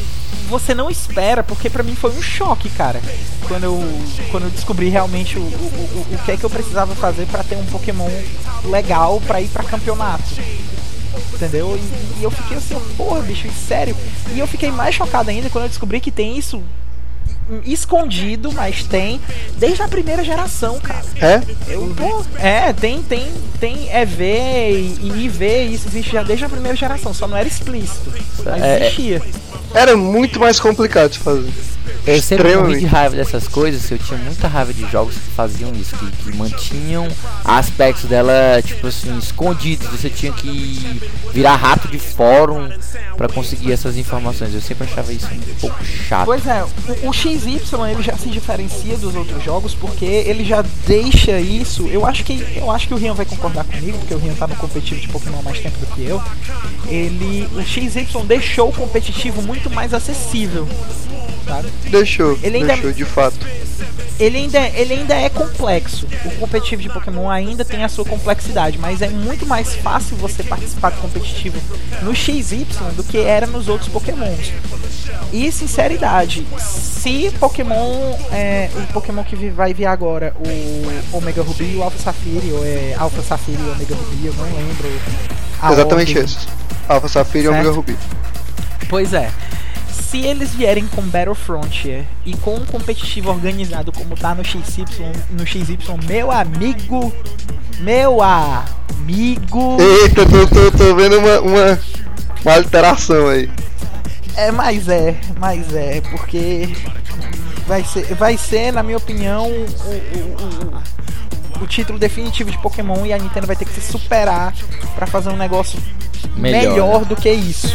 você não espera, porque pra mim foi um choque, cara. Quando eu, quando eu descobri realmente o, o, o, o que é que eu precisava fazer pra ter um Pokémon legal pra ir pra campeonato. Entendeu? E, e eu fiquei assim, porra, bicho, sério. E eu fiquei mais chocado ainda quando eu descobri que tem isso escondido, mas tem desde a primeira geração, cara.
É?
Eu, pô, é, tem, tem, tem EV e, e IV, isso existe já desde a primeira geração, só não era explícito, mas
É, é.
existia.
Era muito mais complicado de fazer.
Eu sempre morri de raiva dessas coisas, eu tinha muita raiva de jogos que faziam isso, que, que mantinham aspectos dela, tipo assim, escondidos. Você tinha que virar rato de fórum pra conseguir essas informações. Eu sempre achava isso um pouco chato.
Pois é, o, o XY ele já se diferencia dos outros jogos porque ele já deixa isso. Eu acho que eu acho que o Rian vai concordar comigo, porque o Rian tá no competitivo de Pokémon há mais tempo do que eu. Ele, o XY deixou o competitivo muito mais acessível, sabe?
Deixou,
Ele ainda-
deixou de fato.
ele ainda, ele ainda é complexo. O competitivo de Pokémon ainda tem a sua complexidade, mas é muito mais fácil você participar do competitivo no XY do que era nos outros Pokémons. E sinceridade, se Pokémon, é, o Pokémon que vai vir agora, o Omega Ruby e o Alpha Safiri, ou é Alpha Safiri e Omega Ruby, eu não lembro.
Exatamente
ordem.
esses. Alpha Safira e Omega. Ruby.
Pois é. Se eles vierem com Battle Frontier e com um competitivo organizado como tá no XY, no XY, meu amigo, meu amigo,
Eita, tô, tô, tô vendo uma, uma, uma alteração aí.
é, mas é, mas é, porque vai ser, vai ser, na minha opinião, o, o, o- o título definitivo de Pokémon e a Nintendo vai ter que se superar pra fazer um negócio
Melhor,
melhor,
né?
do que isso.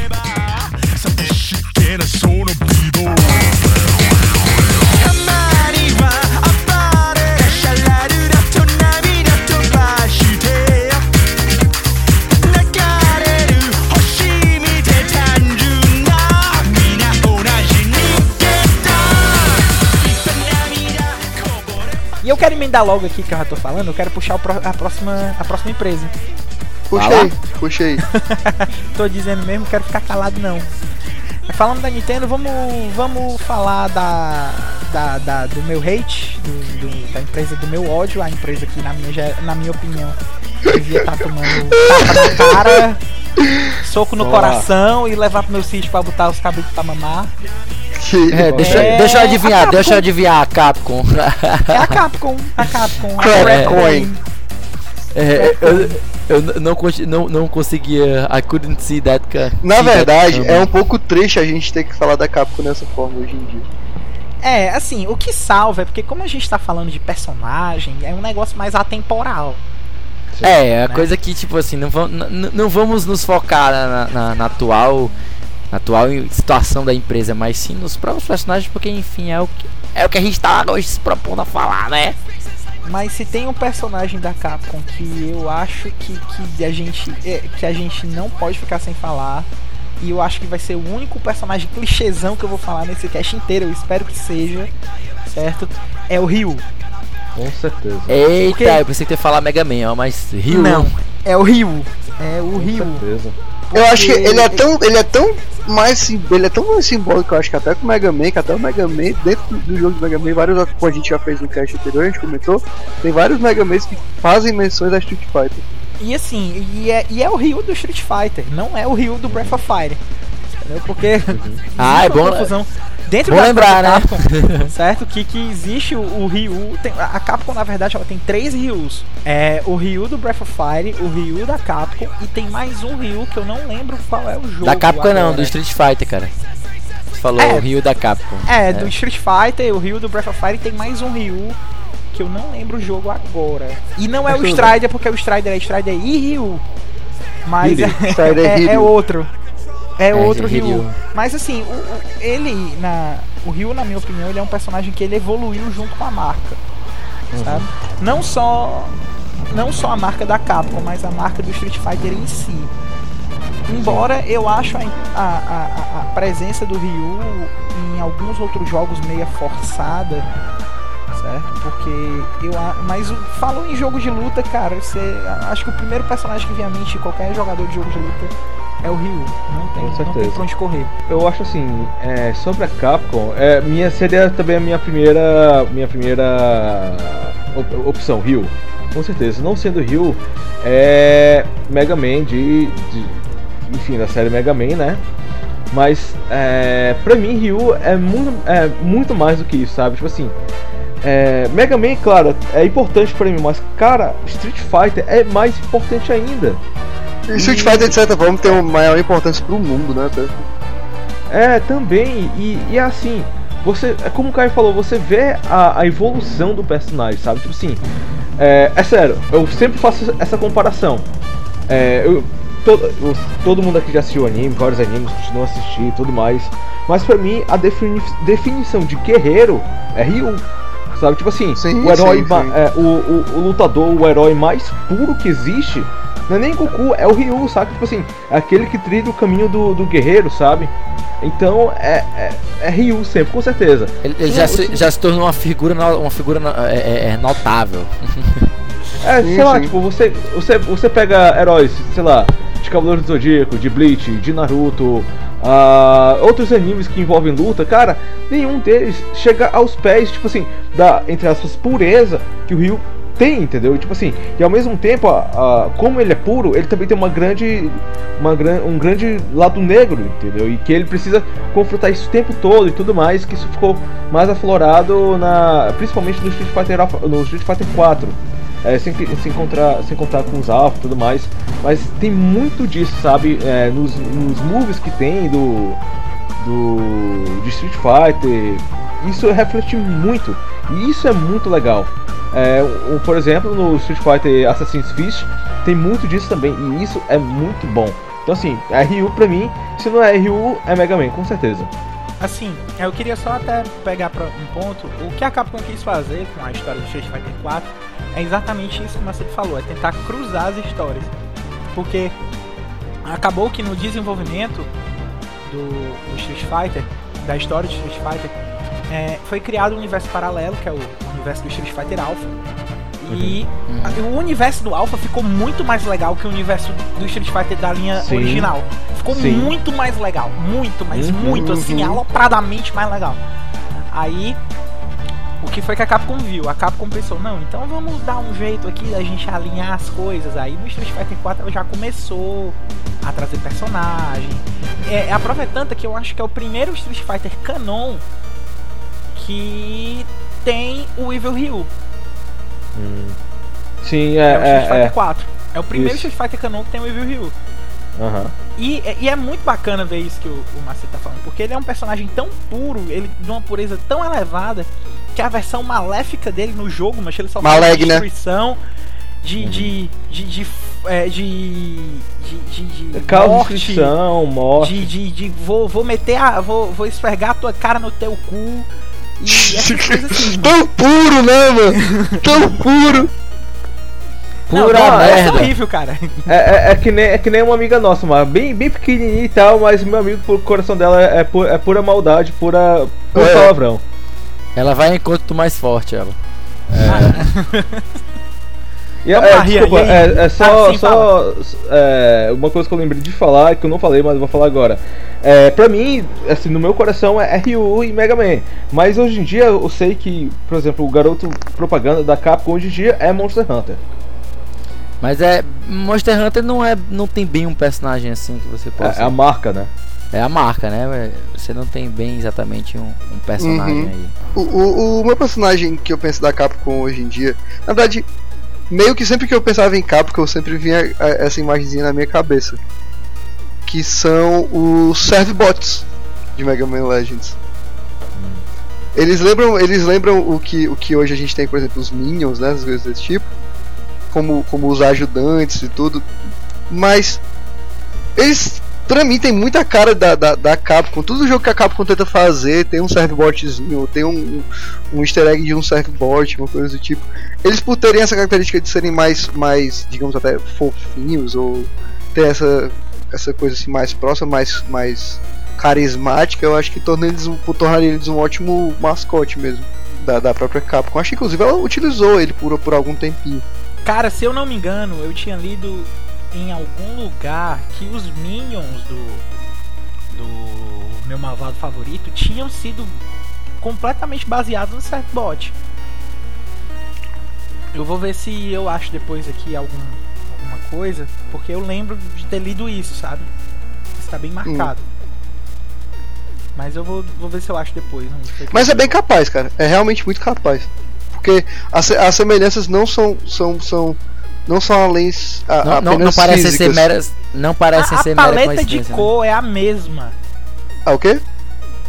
Eu quero emendar logo aqui que eu já tô falando, eu quero puxar a, próxima, a próxima empresa.
Puxa aí.
tô dizendo mesmo, quero ficar calado não. Falando da Nintendo, vamos, vamos falar da, da, da- do meu hate, do- do- da empresa do meu ódio, a empresa que na minha, na minha opinião devia estar tomando tapa na cara, soco no
Ó.
coração e levar pro meu sítio pra botar os cabritos pra mamar.
É, deixa,
É,
deixa eu adivinhar, deixa eu adivinhar a Capcom.
É a Capcom, a Capcom. a
Crack
Capcom.
coin.
É, eu, eu não, não, não conseguia. I couldn't see that.
Na verdade, é um pouco triste a gente ter que falar da Capcom dessa forma hoje em dia.
É, assim, o que salva é porque como a gente tá falando de personagem, é um negócio mais atemporal.
É, a
né?
coisa que, tipo assim, não, vamos, n- não vamos nos focar na, na- na atual, na atual situação da empresa, mas sim nos próprios personagens, porque, enfim, é o que, é o que a gente tá hoje se propondo a falar, né?
Mas se tem um personagem da Capcom que eu acho que, que, a gente, é, que a gente não pode ficar sem falar, e eu acho que vai ser o único personagem clichêzão que eu vou falar nesse cast inteiro, eu espero que seja, certo? É o Ryu.
Com certeza.
Eita,
Porque-
eu pensei que ia falar Mega Man, ó, mas Ryu
Não, é o Ryu. É o
Com
Ryu.
certeza.
Eu acho que ele é tão, ele é tão mais sim- ele é tão mais simbólico, eu acho que até com o Mega Man, que até o Mega Man, dentro do- do jogo do Mega Man, vários como a gente já fez no cast anterior, a gente comentou, tem vários Mega Mans que fazem menções a Street Fighter.
E assim, e é, e é o Ryu do Street Fighter, não é o Ryu do Breath of Fire. Entendeu? Porque
Ah, é bom-
confusão dentro
bom
da
lembrar, né?
Capcom, certo? Que, que existe o, o Ryu. tem- a Capcom, na verdade, ela tem três Ryus. É o Ryu do Breath of Fire, o Ryu da Capcom e tem mais um Ryu que eu não lembro qual é o jogo.
Da Capcom não,
agora.
do Street Fighter, cara. Você falou
É.
o Ryu da Capcom.
É, do Street Fighter, o Ryu do Breath of Fire e tem mais um Ryu que eu não lembro o jogo agora. E não é o Strider, porque o Strider é Strider e Ryu. Mas é, é- é outro. É, outro
Ryu.
Ryu. Mas assim, o, o- ele, na, o Ryu, na minha opinião, ele é um personagem que ele evoluiu junto com a marca. Sabe? Não só. Não só a marca da Capcom, mas a marca do Street Fighter em si. Embora eu acho a, a, a- a presença do Ryu em alguns outros jogos meia forçada, certo? Porque eu mas falou em jogo de luta, cara, você acho que o primeiro personagem que vem à mente de qualquer jogador de jogo de luta é o Ryu. Não tem,
Com
não tem
certeza.
pra onde correr.
Eu acho assim, é, sobre a Capcom, é, minha seria também a minha primeira. Minha primeira op- opção, Ryu. Com certeza. Não sendo Ryu, é Mega Man de, de- Enfim, da série Mega Man, né? Mas é, pra mim Ryu é muito, é muito mais do que isso, sabe? Tipo assim. É, Mega Man, claro, é importante pra mim, mas cara, Street Fighter é mais importante ainda.
E Street Fighter, de certa forma, tem uma maior importância pro mundo, né?
É, também, e, e assim, você, é como o Caio falou, você vê a, a evolução do personagem, sabe? Tipo assim, é, é sério, eu sempre faço essa comparação. É, eu, todo, eu- todo mundo aqui já assistiu anime, vários animes, continua a assistir e tudo mais. Mas pra mim, a defini- definição de guerreiro é Ryu. Sabe, tipo assim,
Sim,
o herói,
sim, sim.
é, o, o, o lutador, o herói mais puro que existe, não é nem Goku, é o Ryu, sabe? Tipo assim, é aquele que trilha o caminho do, do guerreiro, sabe? Então é, é, é Ryu sempre, com certeza.
Ele, ele já, se, já se tornou uma figura, uma figura é, é- é notável.
É,
Sim,
sei lá,
sim.
tipo, você, você, você pega heróis, sei lá, de Cavaleiro do Zodíaco, de Bleach, de Naruto, ah, outros animes que envolvem luta, cara, nenhum deles chega aos pés, tipo assim, da, entre aspas, pureza que o Ryu tem, entendeu? Tipo assim, e ao mesmo tempo, a- a- como ele é puro, ele também tem uma grande, uma, gran- um grande lado negro, entendeu? E que ele precisa confrontar isso o tempo todo e tudo mais, que isso ficou mais aflorado na, principalmente no Street Fighter, no Street Fighter 4 é, sem, sem, encontrar, sem contar com os alfa e tudo mais. Mas tem muito disso, sabe? É, nos, nos movies que tem do, do de Street Fighter. Isso reflete muito. E isso é muito legal. É, o- por exemplo, no Street Fighter Assassin's Fist tem muito disso também. E isso é muito bom. Então assim, é Ryu pra mim. Se não é Ryu, é Mega Man, com certeza.
Assim, eu queria só até pegar pra um ponto. O que a Capcom quis fazer com a história do Street Fighter 4 é exatamente isso que o Macedo falou, é tentar cruzar as histórias. Porque acabou que no desenvolvimento do, do Street Fighter, da história de Street Fighter, é, foi criado um universo paralelo, que é o universo do Street Fighter Alpha. E a- o universo do Alpha ficou muito mais legal que o universo do Street Fighter da linha
Sim.
original. Ficou
Sim.
muito mais legal, muito, mas
Uhum,
muito assim, alopradamente mais legal. Aí, o que foi que a Capcom viu? A Capcom pensou, não, então vamos dar um jeito aqui da gente alinhar as coisas. Aí no Street Fighter 4 ela já começou a trazer personagem. É, a prova é tanta que eu acho que é o primeiro Street Fighter canon que tem o Evil Ryu.
Sim,
É, o
é.
Street Fighter
é, é.
4. É o primeiro
Isso.
Street Fighter canon que tem o Evil Ryu.
Aham.
E, e é muito bacana ver isso que o, o Macedo tá falando, porque ele é um personagem tão puro, ele de uma pureza tão elevada, que a versão maléfica dele no jogo, mas ele só faz
Malegna.
destruição de. de. de. de. é, de. de. de, de
Causa
morte,
destruição, morte.
de, de, de vou, vou meter a. Vou, vou esfregar a tua cara no teu cu. E assim.
Tão puro, né, mano? Tão puro.
Não,
Pura
não, é
merda.
horrível, cara.
É, é, é que nem, é que nem uma amiga nossa, mas bem, bem pequenininha e tal, mas meu amigo, o coração dela é, é, pu- é pura maldade, pura, puro
É.
palavrão.
Ela vai enquanto tu mais forte, ela.
E,
Vamos
é,
lá,
desculpa,
e aí?
é, é só,
Ah, sim,
só é, uma coisa que eu lembrei de falar, que eu não falei, mas vou falar agora. É, pra mim, assim, no meu coração é Ryu e Mega Man. Mas hoje em dia eu sei que, por exemplo, o garoto propaganda da Capcom hoje em dia é Monster Hunter.
Mas é. Monster Hunter não é. não tem bem um personagem assim que você
É,
possa.
é a marca, né?
É a marca, né? Você não tem bem exatamente um, um personagem
Uhum.
aí.
O, o, o meu personagem que eu penso da Capcom hoje em dia, na verdade, meio que sempre que eu pensava em Capcom, eu sempre vinha a- essa imagenzinha na minha cabeça. Que são os Servbots de Mega Man Legends. Eles lembram, eles lembram o que, o que hoje a gente tem, por exemplo, os Minions, né? As coisas desse tipo. Como, como os ajudantes e tudo. Mas eles, pra mim, tem muita cara da, da, da Capcom. Todo jogo que a Capcom tenta fazer tem um servbotzinho, tem um, um easter egg de um servbot, uma coisa do tipo. Eles, por terem essa característica de serem mais, mais digamos, até fofinhos, ou ter essa, essa coisa assim mais próxima, mais, mais carismática, eu acho que torna eles, tornaria eles um ótimo mascote mesmo. Da, da própria Capcom. Acho que inclusive ela utilizou ele por, por algum tempinho.
Cara, se eu não me engano, eu tinha lido em algum lugar que os minions do do meu malvado favorito tinham sido completamente baseados no Certbot. Eu vou ver se eu acho depois aqui algum, alguma coisa, porque eu lembro de ter lido isso, sabe? Está bem marcado. Mas eu vou, vou ver se eu acho depois.
Mas é bem capaz, cara. É realmente muito capaz. Porque as, as semelhanças não são. são, são não são além. a-
Não, não, não
apenas
parecem ser meras. Não parecem
a, a
ser mera
paleta de
né?
cor é a mesma.
Ah, o quê?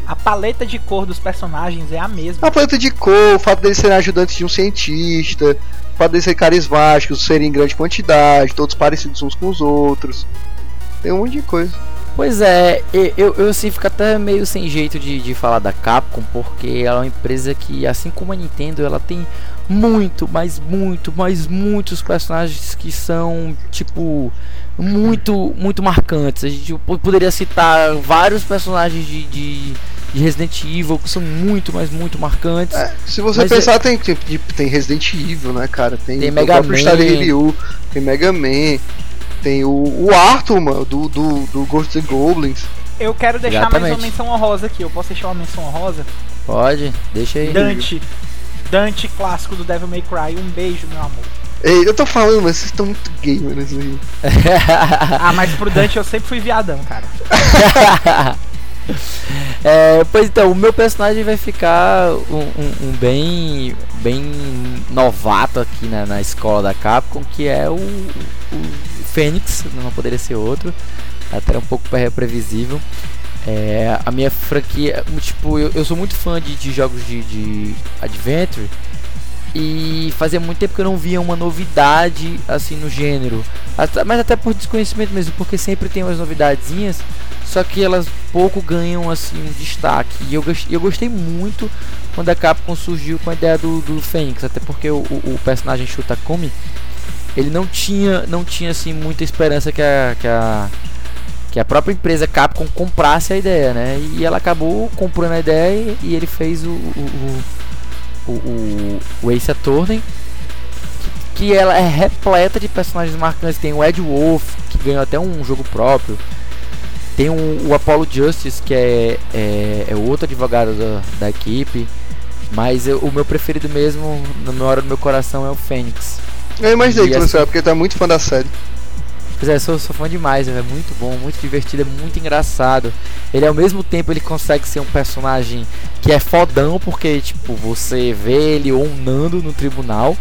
A paleta de cor dos personagens é a mesma.
A paleta de cor, o fato deles serem ajudantes de um cientista, o fato deles serem carismáticos, serem em grande quantidade, todos parecidos uns com os outros. Tem um monte de coisa.
Pois é, eu, eu assim fico até meio sem jeito de, de falar da Capcom, porque ela é uma empresa que, assim como a Nintendo, ela tem muito, mas muito, mas muitos personagens que são, tipo, muito, muito marcantes. A gente po- poderia citar vários personagens de, de, de Resident Evil que são muito, mas muito marcantes.
É, se você
Mas
pensar, tem, tem, tem Resident Evil, né, cara? Tem,
Tem Mega Man.
Ryu, tem Mega Man, tem o, o Arthur, mano, do, do, do Ghosts and Goblins.
Eu quero deixar mais
Exatamente.
uma menção honrosa aqui. Eu posso deixar uma menção honrosa?
Pode, deixa aí.
Dante. Dante clássico do Devil May Cry. Um beijo, meu amor.
Ei, eu tô falando, mas vocês estão muito gay, mano, isso aí.
Ah, mas pro Dante eu sempre fui viadão, cara.
É, pois então, o meu personagem vai ficar um, um- um bem bem novato aqui na, na escola da Capcom, que é o, o Fênix, não poderia ser outro, até um pouco pre- previsível. É, a minha franquia, tipo, eu, eu sou muito fã de, de jogos de, de Adventure e fazia muito tempo que eu não via uma novidade assim no gênero, Até- mas até por desconhecimento mesmo, porque sempre tem umas novidadezinhas só que elas pouco ganham assim um destaque. E eu, eu gostei muito quando a Capcom surgiu com a ideia do, do Fênix, até porque o, o, o personagem Shutakumi ele não tinha não tinha assim muita esperança que a, que a que a própria empresa Capcom comprasse a ideia, né? E ela acabou comprando a ideia e, ele fez o o, o, o, o Ace Attorney que ela é repleta de personagens marcantes. Tem o Ed Wolf, que ganhou até um jogo próprio. Tem o, o Apollo Justice, que é, é, é outro advogado da, da equipe. Mas eu- o meu preferido mesmo, na hora do meu coração, é o Fênix.
Eu imaginei
E
que
assim-
você era, porque é muito fã da série.
Pois é, sou, sou fã demais, é muito bom, muito divertido, é muito engraçado. Ele ao mesmo tempo ele consegue ser um personagem que é fodão, porque tipo, você vê ele onando no tribunal,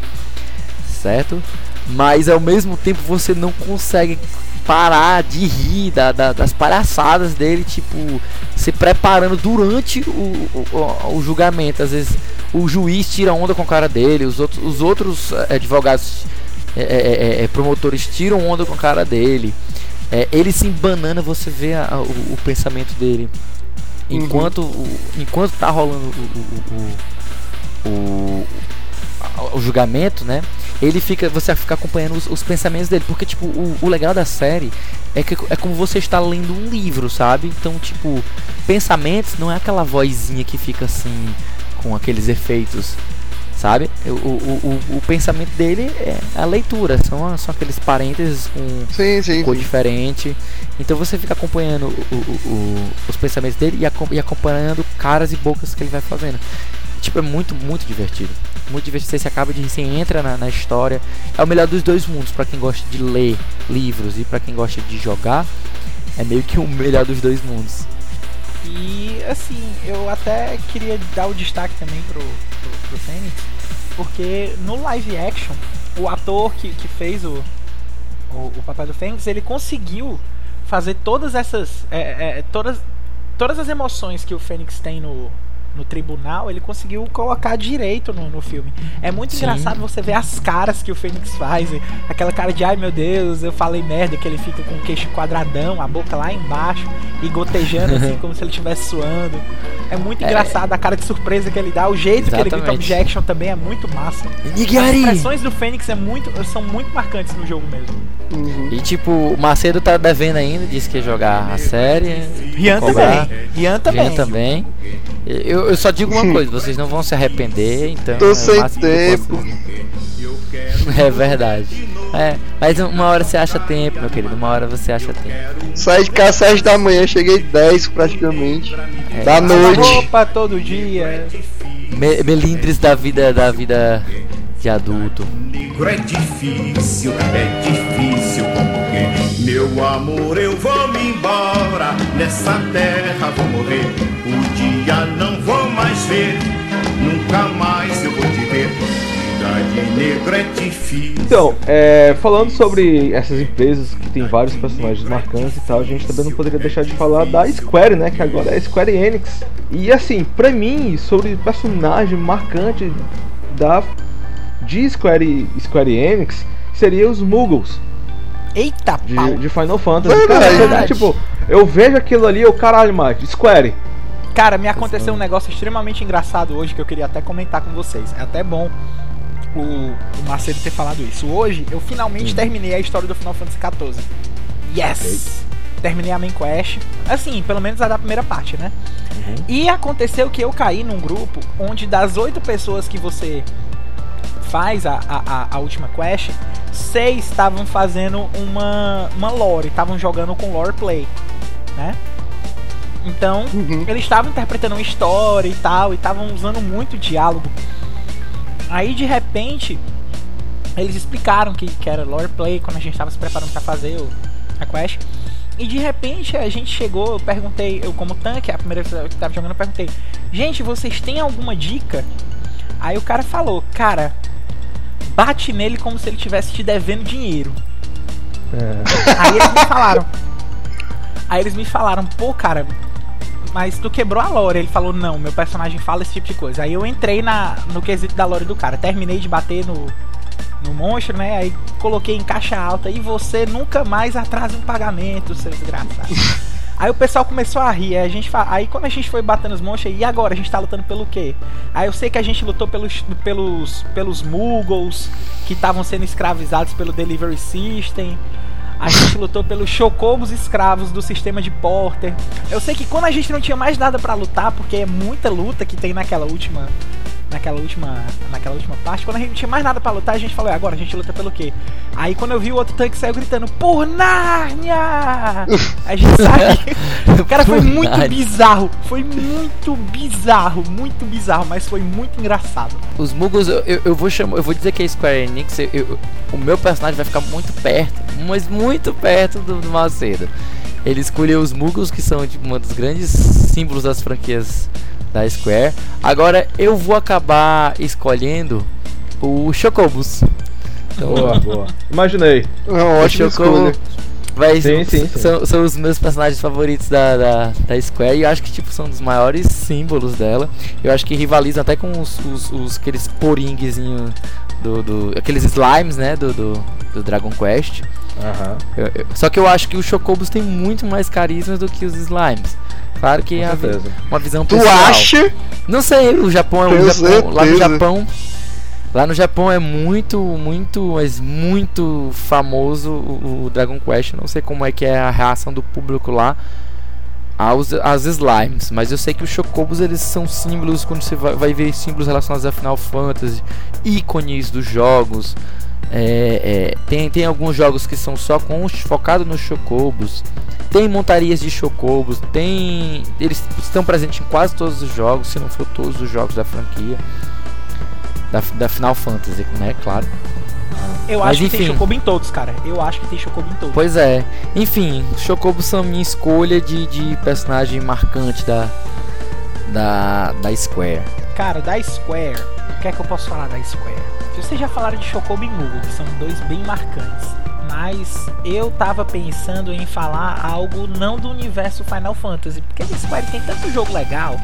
certo? Mas ao mesmo tempo você não consegue parar de rir da- da- das palhaçadas dele, tipo, se preparando durante o, o, o- julgamento. Às vezes o juiz tira onda com a cara dele, os outros, os outros eh, advogados é, é, é, promotores tiram onda com a cara dele. É, ele se embanana, você vê a- a- o, o pensamento dele. Enquanto, o, enquanto tá rolando o, o julgamento, né? Ele fica, você fica acompanhando os, os pensamentos dele, porque tipo o, o legal da série é que é como você está lendo um livro, sabe? Então tipo pensamentos não é aquela vozinha que fica assim com aqueles efeitos sabe? O, o, o, o pensamento dele é a leitura, são, são aqueles parênteses com
Sim, sim.
cor
sim.
diferente. Então você fica acompanhando o- os pensamentos dele e, e acompanhando caras e bocas que ele vai fazendo. Tipo, é muito, muito divertido. Muito divertido. Você acaba de. Você entra na, na história. É o melhor dos dois mundos. Pra quem gosta de ler livros e pra quem gosta de jogar. É meio que o melhor dos dois mundos.
E assim, eu até queria dar o destaque também pro, pro, pro Fênix, porque no live action, o ator que, que fez o, o, o do Fênix, ele conseguiu fazer todas essas. é, é, todas, todas as emoções que o Fênix tem no, no tribunal, ele conseguiu colocar direito no, no filme. É muito
Sim.
engraçado você ver as caras que o Fênix faz, aquela cara de ai meu Deus, eu falei merda, que ele fica com o queixo quadradão, a boca lá embaixo e gotejando assim como se ele estivesse suando. É muito
É.
engraçado a cara de surpresa que ele dá, o jeito que ele grita
Exatamente.
objection também é muito massa. As
Nigari!
expressões do Fênix é muito, são muito marcantes no jogo mesmo.
Uhum.
E tipo, o Macedo tá devendo ainda, disse que ia jogar a série.
Rian também. Rian também.
Jean também. Eu, eu só digo uma coisa, vocês não vão se arrepender, então.
Tô
é
sem
eu
tempo.
posso. É verdade. É, mas uma hora você acha tempo, meu querido. Uma hora você acha tempo.
Saí de casa às 7 da manhã, cheguei 10 praticamente.
É.
Da noite.
roupa todo dia.
Me- melindres da vida, da vida de adulto.
Negro é difícil, é difícil. Meu amor, eu vou me embora. Nessa terra vou morrer. O dia não vou mais ver. Nunca mais eu vou te ver. É.
Então, é, falando sobre essas empresas que tem vários personagens marcantes e tal, a gente também não poderia deixar de falar da Square, né? Que agora é Square Enix. E assim, pra mim, sobre personagem marcante da de Square, Square Enix seria os Muggles
Eita
de,
pau.
de Final Fantasy. Cara,
Verdade.
tipo, eu vejo aquilo ali, eu caralho, mais Square.
Cara, me aconteceu um negócio extremamente engraçado hoje que eu queria até comentar com vocês. É até bom o, o Marcelo ter falado isso. Hoje eu finalmente terminei a história do Final Fantasy XIV. Yes! Terminei a main quest. Assim, pelo menos a da primeira parte, né? E aconteceu que eu caí num grupo onde das oito pessoas que você faz a, a, a- a última quest, seis estavam fazendo uma, uma lore, estavam jogando com lore play, né? Então,
Uhum.
eles estavam interpretando uma história e tal, e estavam usando muito diálogo. Aí de repente, eles explicaram que, que era lore play quando a gente estava se preparando para fazer o, a quest. E de repente a gente chegou, eu perguntei, eu como tanque, a primeira vez que tava jogando, eu perguntei, gente, vocês têm alguma dica? Aí o cara falou, cara, bate nele como se ele tivesse te devendo dinheiro.
É,
Aí eles me falaram. Aí eles me falaram, pô, cara, mas tu quebrou a lore. Ele falou, não, meu personagem fala esse tipo de coisa. Aí eu entrei na, no quesito da lore do cara. Terminei de bater no, no monstro, né? Aí coloquei em caixa alta. E você nunca mais atrasa um pagamento, seu desgraçado. Aí o pessoal começou a rir. Aí, a gente fa- aí quando a gente foi batendo os monstros, e agora? A gente tá lutando pelo quê? Aí eu sei que a gente lutou pelos, pelos, pelos Muggles que estavam sendo escravizados pelo Delivery System. A gente lutou pelos chocobos escravos do sistema de Porter. Eu sei que quando a gente não tinha mais nada pra lutar, porque é muita luta que tem naquela última naquela última naquela última parte, quando a gente não tinha mais nada pra lutar, a gente falou, "E agora a gente luta pelo quê? Aí quando eu vi o outro tanque saiu gritando, por Nárnia! A gente saiu. Cara, foi muito bizarro. Foi muito bizarro, muito bizarro, mas foi muito engraçado.
Os Muggles, eu, eu, eu vou chamar, eu vou dizer que é Square Enix, eu- eu- o meu personagem vai ficar muito perto, mas muito perto do, do Macedo. Ele escolheu os Muggles, que são tipo, um dos grandes símbolos das franquias da Square. Agora eu vou acabar escolhendo o Chocobos. Então,
boa, boa. Imaginei.
É
o Chocobo
escolha.
vai,
Sim, sim, sim.
São, são os meus personagens favoritos da, da, da Square e eu acho que tipo, são dos maiores símbolos dela. Eu acho que rivalizam até com os, os, os- aqueles poringuezinhos do, do. aqueles slimes, né? Do, do, do Dragon Quest.
Aham.
Eu- eu- só que eu acho que os Chocobos têm muito mais carisma do que os slimes. Claro que é uma visão
Tu
pessoal.
acha?
Não sei, o Japão é o
Com
Japão, lá no. Japão. Lá no Japão é muito, muito, mas muito famoso o, o Dragon Quest. Não sei como é que é a reação do público lá aos, às slimes, mas eu sei que os Chocobos eles são símbolos quando você vai, vai ver símbolos relacionados a Final Fantasy, ícones dos jogos. É, é, tem, tem alguns jogos que são só com focado nos Chocobos. Tem montarias de Chocobos, tem eles estão presentes em quase todos os jogos, se não for todos os jogos da franquia. Da, da Final Fantasy, né? Claro.
Eu
Mas
acho que tem. Chocobo em todos, cara. Eu acho que tem Chocobo em todos.
Pois é. Enfim, Chocobos são minha escolha de, de personagem marcante da, da, da Square.
Cara, da Square, o que é que eu posso falar da Square? Vocês já falaram de Chocobo e Mugo, que são dois bem marcantes. Mas eu tava pensando em falar algo não do universo Final Fantasy, porque a Square tem tanto jogo legal,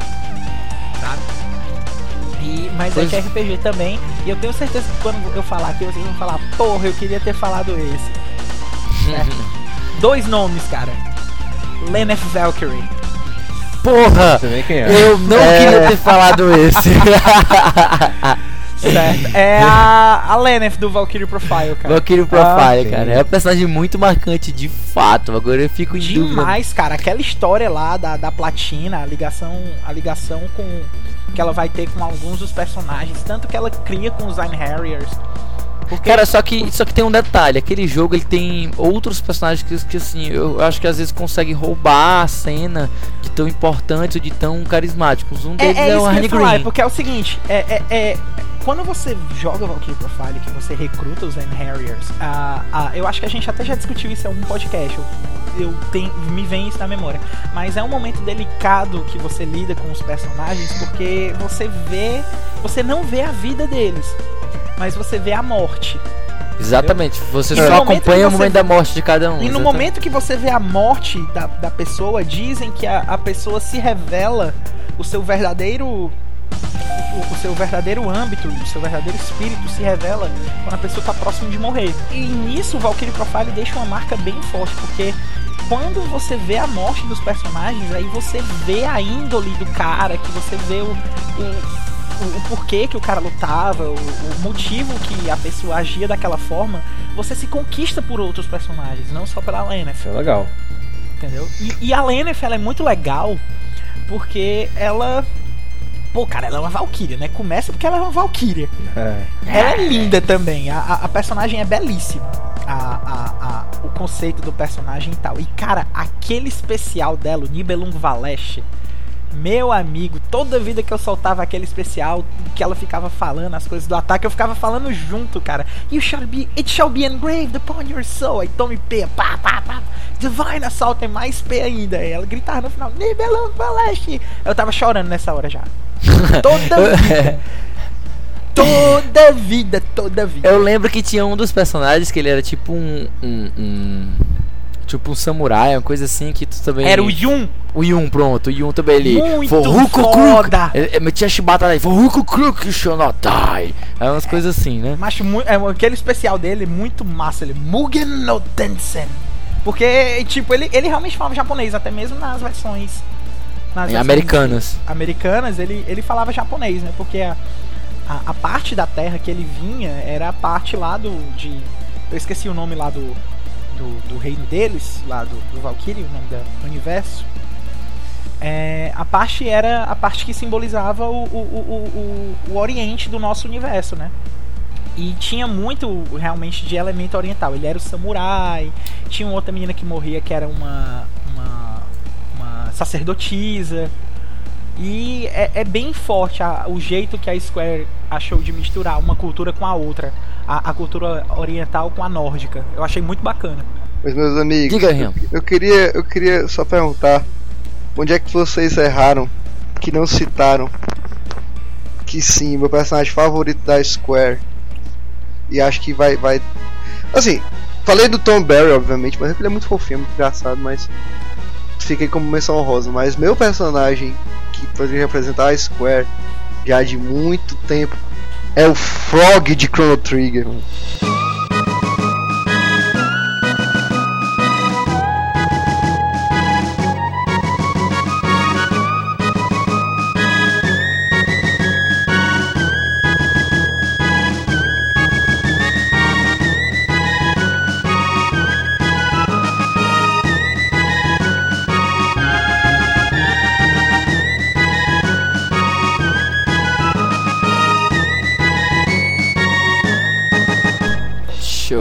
sabe? E, mas
Pois-
é que RPG também, e eu tenho certeza que quando eu falar aqui, vocês vão falar, porra, eu queria ter falado esse. É. Dois nomes, cara. Lenneth Valkyrie.
Porra!
Você vê quem é.
Eu não queria ter falado esse.
Certo. É a, a Lenneth do Valkyrie Profile, cara.
Valkyrie
Ah,
Profile,
sim.
cara. É um personagem muito marcante, de fato. Agora eu fico em dúvida.
Demais, cara. Aquela história lá da, da platina, a ligação, a ligação com que ela vai ter com alguns dos personagens, tanto que ela cria com os Zine Harriers. Porque
Cara, só que, só que tem um detalhe, aquele jogo ele tem outros personagens que, que assim, eu acho que às vezes conseguem roubar a cena de tão importantes ou de tão carismáticos. Um
é,
deles
é
é, o
isso que eu
Harney
ia falar, é
Green.
porque é o seguinte, é, é, é- quando você joga Valkyrie Profile, que você recruta os Zen Harriers, ah, ah, eu acho que a gente até já discutiu isso em algum podcast, eu, eu tenho, me vem isso na memória, mas é um momento delicado que você lida com os personagens, porque você vê, você não vê a vida deles, mas você vê a morte.
Exatamente, você
E
só acompanha o
você-
momento da morte de cada um.
E no
exatamente.
momento que você vê a morte da, da pessoa, dizem que a, a pessoa se revela o seu verdadeiro. O, seu verdadeiro âmbito, o seu verdadeiro espírito se revela quando a pessoa tá próximo de morrer. E nisso o Valkyrie Profile deixa uma marca bem forte, porque quando você vê a morte dos personagens, aí você vê a índole do cara, que você vê o, o, o, porquê que o cara lutava, o, o motivo que a pessoa agia daquela forma, você se conquista por outros personagens, não só pela
Isso é legal.
entendeu? E, e a Lenneth, ela é muito legal porque ela. Pô, cara, ela é uma Valkyria, né? Começa porque ela é uma Valkyria.
É.
Ela é linda também. A, a, a personagem é belíssima. A, o conceito do personagem e tal. E, cara, aquele especial dela, o Nibelung Valeste. Meu amigo, toda vida que eu soltava aquele especial, que ela ficava falando as coisas do ataque, eu ficava falando junto, cara. You shall be, it shall be engraved upon your soul. Aí tome P, pá, pá, pá. Divine Assault é mais P ainda. Aí ela gritava no final, Nibelung Valeste. Eu tava chorando nessa hora já. Toda vida. Toda vida, toda vida.
Eu lembro que tinha um dos personagens que ele era tipo um. um, um- tipo um samurai, uma coisa assim que tu também.
Era o Yun.
O Yun, pronto. O Yun também ele.
Muito
Forruko
foda.
Ele, ele metia chibata aí. Forruko Kruk, die. É umas coisas assim, né?
Macho, mu- é, aquele especial dele é muito massa. Ele, Mugen no Tensen. Porque, tipo, ele, ele realmente falava japonês, até mesmo nas versões. Nas versões
americanas.
Americanas, ele, ele falava japonês, né? Porque a, a, a parte da terra que ele vinha era a parte lá do. De, eu esqueci o nome lá do. Do, do reino deles, lá do, do Valkyrie, o nome da- do universo. É, a parte era a parte que simbolizava o, o, o, o, o Oriente do nosso universo, né? E tinha muito realmente de elemento oriental. Ele era o samurai, tinha uma outra menina que morria que era uma sacerdotisa. E é, é bem forte a- o jeito que a Square achou de misturar uma cultura com a outra. A, a cultura oriental com a nórdica. Eu achei muito bacana.
Mas meus amigos,
Diga, Rian.
eu queria, eu queria só perguntar onde é que vocês erraram que não citaram que sim, meu personagem favorito da Square. E acho que vai vai assim, falei do Tom Barry, obviamente, mas ele é muito fofinho, muito engraçado, mas fiquei como menção honrosa, mas meu personagem que poderia representar a Square já de muito tempo é o Frog de Chrono Trigger. mano.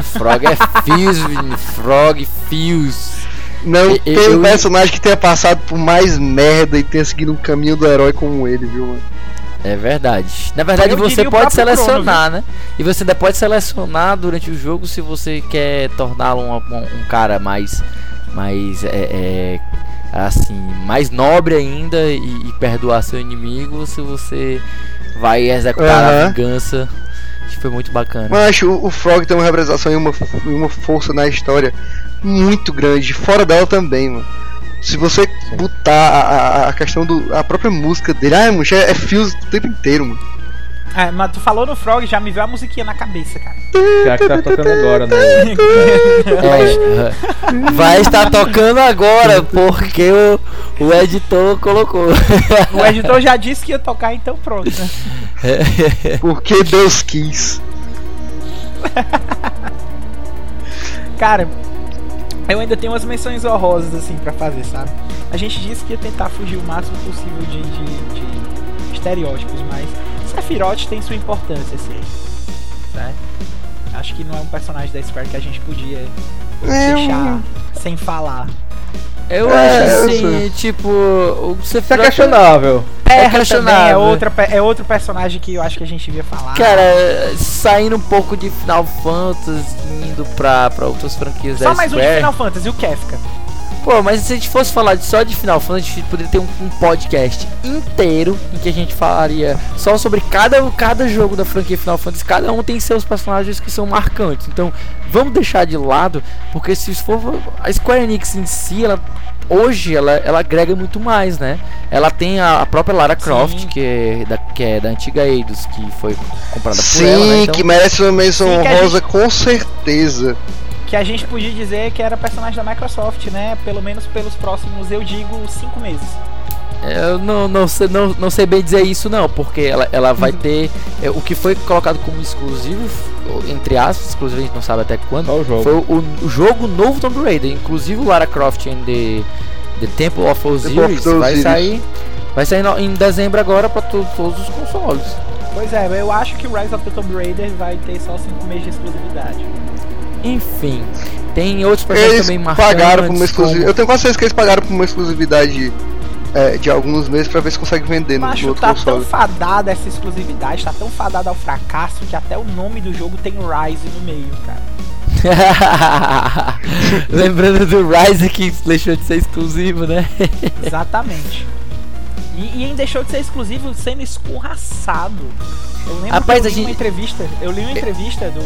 Frog é Fuse. Frog Fuse.
Não
E-
tem
eu-
um personagem que tenha passado por mais merda e tenha seguido um caminho do herói como ele, viu, mano?
É verdade. Na verdade,
Eu
você pode
próprio Chrono,
selecionar, né? E você ainda pode selecionar durante o jogo se você quer torná-lo um, um- um cara mais. mais. É, é, assim. mais nobre ainda e, e perdoar seu inimigo, ou se você vai executar a
Aham.
vingança. Que foi muito bacana.
Mas acho o, o Frog tem uma representação e uma, e uma força na história muito grande, fora dela também, mano. Se você botar a, a, questão do. a própria música dele, ah, mano, é, é Fuse o tempo inteiro, mano.
É, mas tu falou no Frog, já me veio a musiquinha na cabeça, cara.
A que tá tocando agora, né?
É, vai estar tocando agora, porque o, o editor colocou.
O editor já disse que ia tocar, então pronto.
Porque Deus quis.
Cara, eu ainda tenho umas menções honrosas assim pra fazer, sabe? A gente disse que ia tentar fugir o máximo possível de, de, de estereótipos, mas Sephiroth tem sua importância, assim. Né? Acho que não é um personagem da Square que a gente podia
É,
deixar sem falar.
Eu
É,
acho assim, tipo, o
Isso é
Sephiroth...
questionável.
Terra também é,
questionável.
outra, pe- é outro personagem que eu acho que a gente devia falar.
Cara, saindo um pouco de Final Fantasy, indo pra, pra outras franquias
Só
da
mais um de
Square.
Final Fantasy, o Kefka.
Pô, mas se a gente fosse falar de- só de Final Fantasy, a gente poderia ter um, um podcast inteiro em que a gente falaria só sobre cada, cada jogo da franquia Final Fantasy. Cada um tem seus personagens que são marcantes. Então, vamos deixar de lado, porque se for a Square Enix em si, ela hoje ela, ela agrega muito mais, né? Ela tem a, a própria Lara Croft,
Sim.
que é, da, que é da antiga Eidos, que foi comprada por
Sim,
ela, né? Então,
que merece uma menção honrosa com certeza.
Que a gente podia dizer que era personagem da Microsoft, né? Pelo menos pelos próximos, eu digo, cinco meses.
Eu não, não, sei, não, não sei bem dizer isso não, porque ela, ela vai ter é, o que foi colocado como exclusivo, entre aspas, exclusivo a gente não sabe até quando,
o jogo.
foi o, o jogo novo Tomb Raider, inclusive o Lara Croft and the, the Temple of Osiris vai sair, vai sair no- em dezembro agora para todos os consoles.
Pois é, eu acho que o Rise of the Tomb Raider vai ter só cinco meses de exclusividade.
Enfim, tem outros personagens
Eles
também marcantes.
pagaram por uma
como-
exclusividade. Eu tenho quase certeza que eles pagaram por uma exclusividade é, de alguns meses pra ver se consegue vender no, no
Macho,
outro
tá tão
console.
fadada essa exclusividade, tá tão fadada ao fracasso que até o nome do jogo tem Rise no meio, cara.
Lembrando do Rise que deixou de ser exclusivo, né?
Exatamente. E, e ainda deixou de ser exclusivo sendo escorraçado. Eu lembro
Rapaz,
que eu
a
li uma
gente-
entrevista, eu li uma entrevista do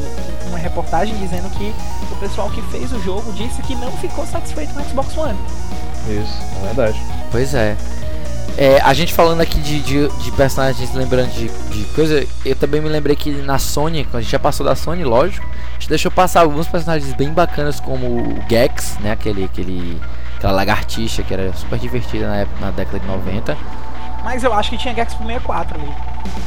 uma reportagem dizendo que o pessoal que fez o jogo disse que não ficou satisfeito com o Xbox One.
Isso, é verdade.
Pois é. É, a gente falando aqui de, de, de personagens, lembrando de, de coisa, eu também me lembrei que na Sony, quando a gente já passou da Sony, lógico, a gente deixou passar alguns personagens bem bacanas, como o Gex, né? Aquele, aquele, aquela lagartixa que era super divertida na, época, na década de 90.
Mas eu acho que tinha Gex pro 64 ali.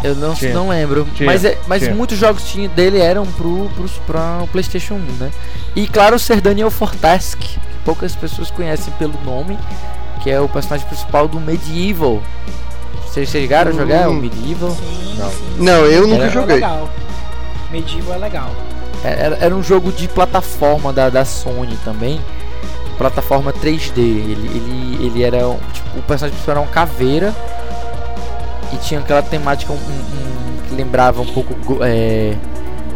Eu não,
Tinha.
não lembro.
Tinha,
mas é- mas
tinha.
muitos jogos tinha, dele eram pro, pros, pra o PlayStation 1, né? E claro, o Ser Daniel Fortask, que poucas pessoas conhecem pelo nome, que é o personagem principal do Medieval. Vocês chegaram a jogar o
Hum.
Medieval?
Sim,
Não.
sim.
Não, eu nunca
Era-
É
joguei.
legal. Medieval é legal.
Era, era um jogo de plataforma da, da Sony também. Plataforma 3D. Ele, ele, ele era. um- Tipo, o personagem principal era uma caveira. E tinha aquela temática um, um- um- que lembrava um pouco. É,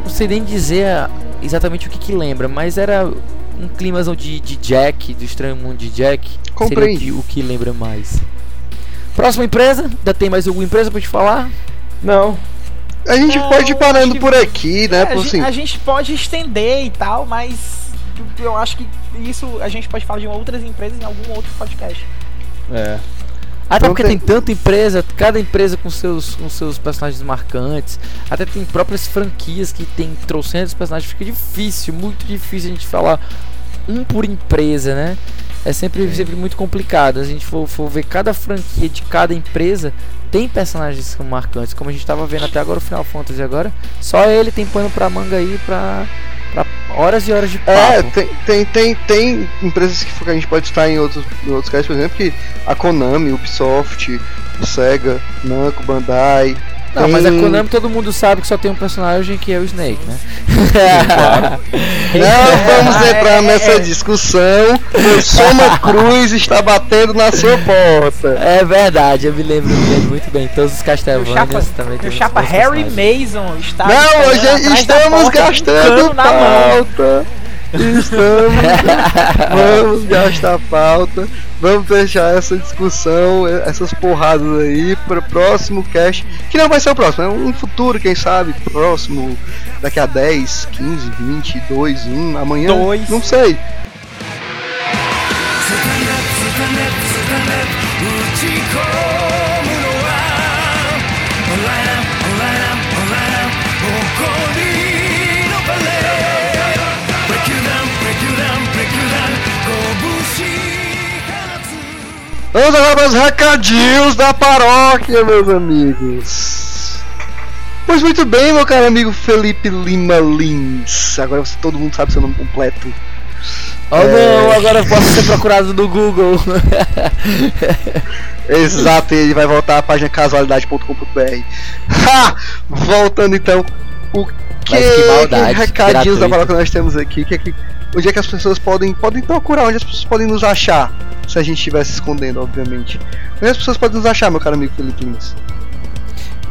não sei nem dizer a- exatamente o que, que lembra, mas era um climazão de, de Jack, do estranho mundo de Jack. Seria o
Compreendi.
que, o que lembra mais. Próxima empresa? Ainda tem mais alguma empresa pra te falar?
Não,
A gente
Não,
pode ir parando
que-
por aqui, né?
É, a,
por
gente,
assim.
a gente pode estender e tal, mas eu acho que isso a gente pode falar de outras empresas em algum outro podcast.
é.
Até porque
tem-
tem tanta empresa, cada empresa com seus, com seus personagens marcantes. Até tem próprias franquias que tem trocentos personagens. Fica difícil, muito difícil a gente falar um por empresa, né? É sempre, sempre muito complicado. A gente for, for ver cada franquia de cada empresa, tem personagens que são marcantes. Como a gente tava vendo até agora o Final Fantasy agora. Só ele tem pano pra manga aí pra, pra horas e horas de papo.
É, tem, tem, tem, tem empresas que a gente pode estar em outros, em outros casos, por exemplo, que a Konami, Ubisoft, Sega, Namco, Bandai.
Não, mas a
tem-
Konami todo mundo sabe que só tem um personagem que é o Snake, né?
claro.
Não vamos
É,
entrar
é,
nessa
é.
discussão. O Soma Cruz está batendo na sua porta.
É verdade, eu me lembro, me lembro muito bem. Todos os Castlevanias
chapa,
também
o chapa Harry
personagens.
Mason está
Não, hoje estamos gastando
na mão.
pauta. Estamos. Vamos gastar pauta. Vamos deixar essa discussão, essas porradas aí para próximo cast. Que não vai ser o próximo, é um futuro, quem sabe, próximo. Daqui a 10, 15, 20, 2, 1, amanhã.
Dois.
Não sei. Vamos agora para os recadinhos da paróquia, meus amigos. Pois muito bem, meu caro amigo Felipe Lima Lins. Agora você, todo mundo sabe seu nome completo.
Oh
É.
não, agora eu posso ser procurado no Google.
Exato, ele vai voltar à página casualidade.com.br. Voltando então, o que,
Mas que maldade,
recadinhos
gratuito.
da que nós temos aqui, que é que onde é que as pessoas podem, podem procurar, onde as pessoas podem nos achar, se a gente estiver se escondendo, obviamente. Onde as pessoas podem nos achar, meu caro amigo Felipe Lins?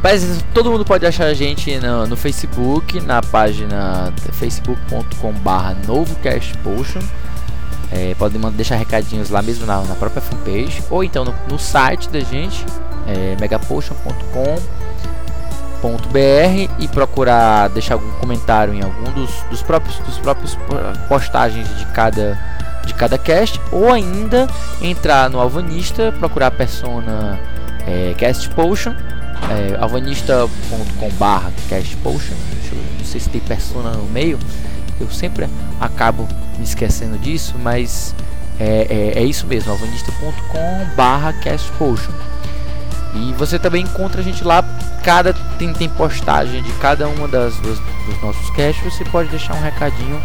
Mas todo mundo pode achar a gente no, no Facebook, na página facebook.com/barra novocastpotion. É, podem deixar recadinhos lá mesmo na, na própria fanpage, ou então no, no site da gente, é, megapotion.com.br e procurar deixar algum comentário em algum dos, dos próprios dos próprios postagens de cada de cada cast, ou ainda entrar no Alvanista, procurar a persona é, Cast Potion é, alvanista.com.br castpotion Deixa eu- não sei se tem persona no meio eu sempre acabo me esquecendo disso mas é, é, é isso mesmo alvanista.com.br castpotion e você também encontra a gente lá cada tem, tem postagem de cada uma das dos, dos nossos casts você pode deixar um recadinho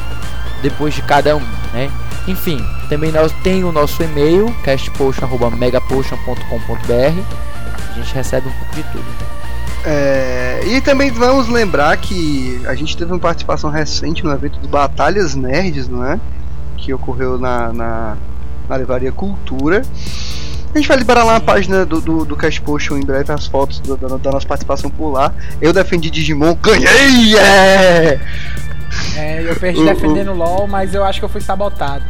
depois de cada um né enfim também nós tem o nosso e-mail castpotion@megapotion.com.br a gente recebe um pouco de tudo.
É, e também vamos lembrar que a gente teve uma participação recente no evento do Batalhas Nerds, não é? Que ocorreu na, na, na Livraria Cultura. A gente vai liberar lá na página do, do, do Cash Potion em breve as fotos do- da, da nossa participação por lá. Eu defendi Digimon, ganhei! É!
É, eu perdi
O-
defendendo LOL, mas eu acho que eu fui sabotado.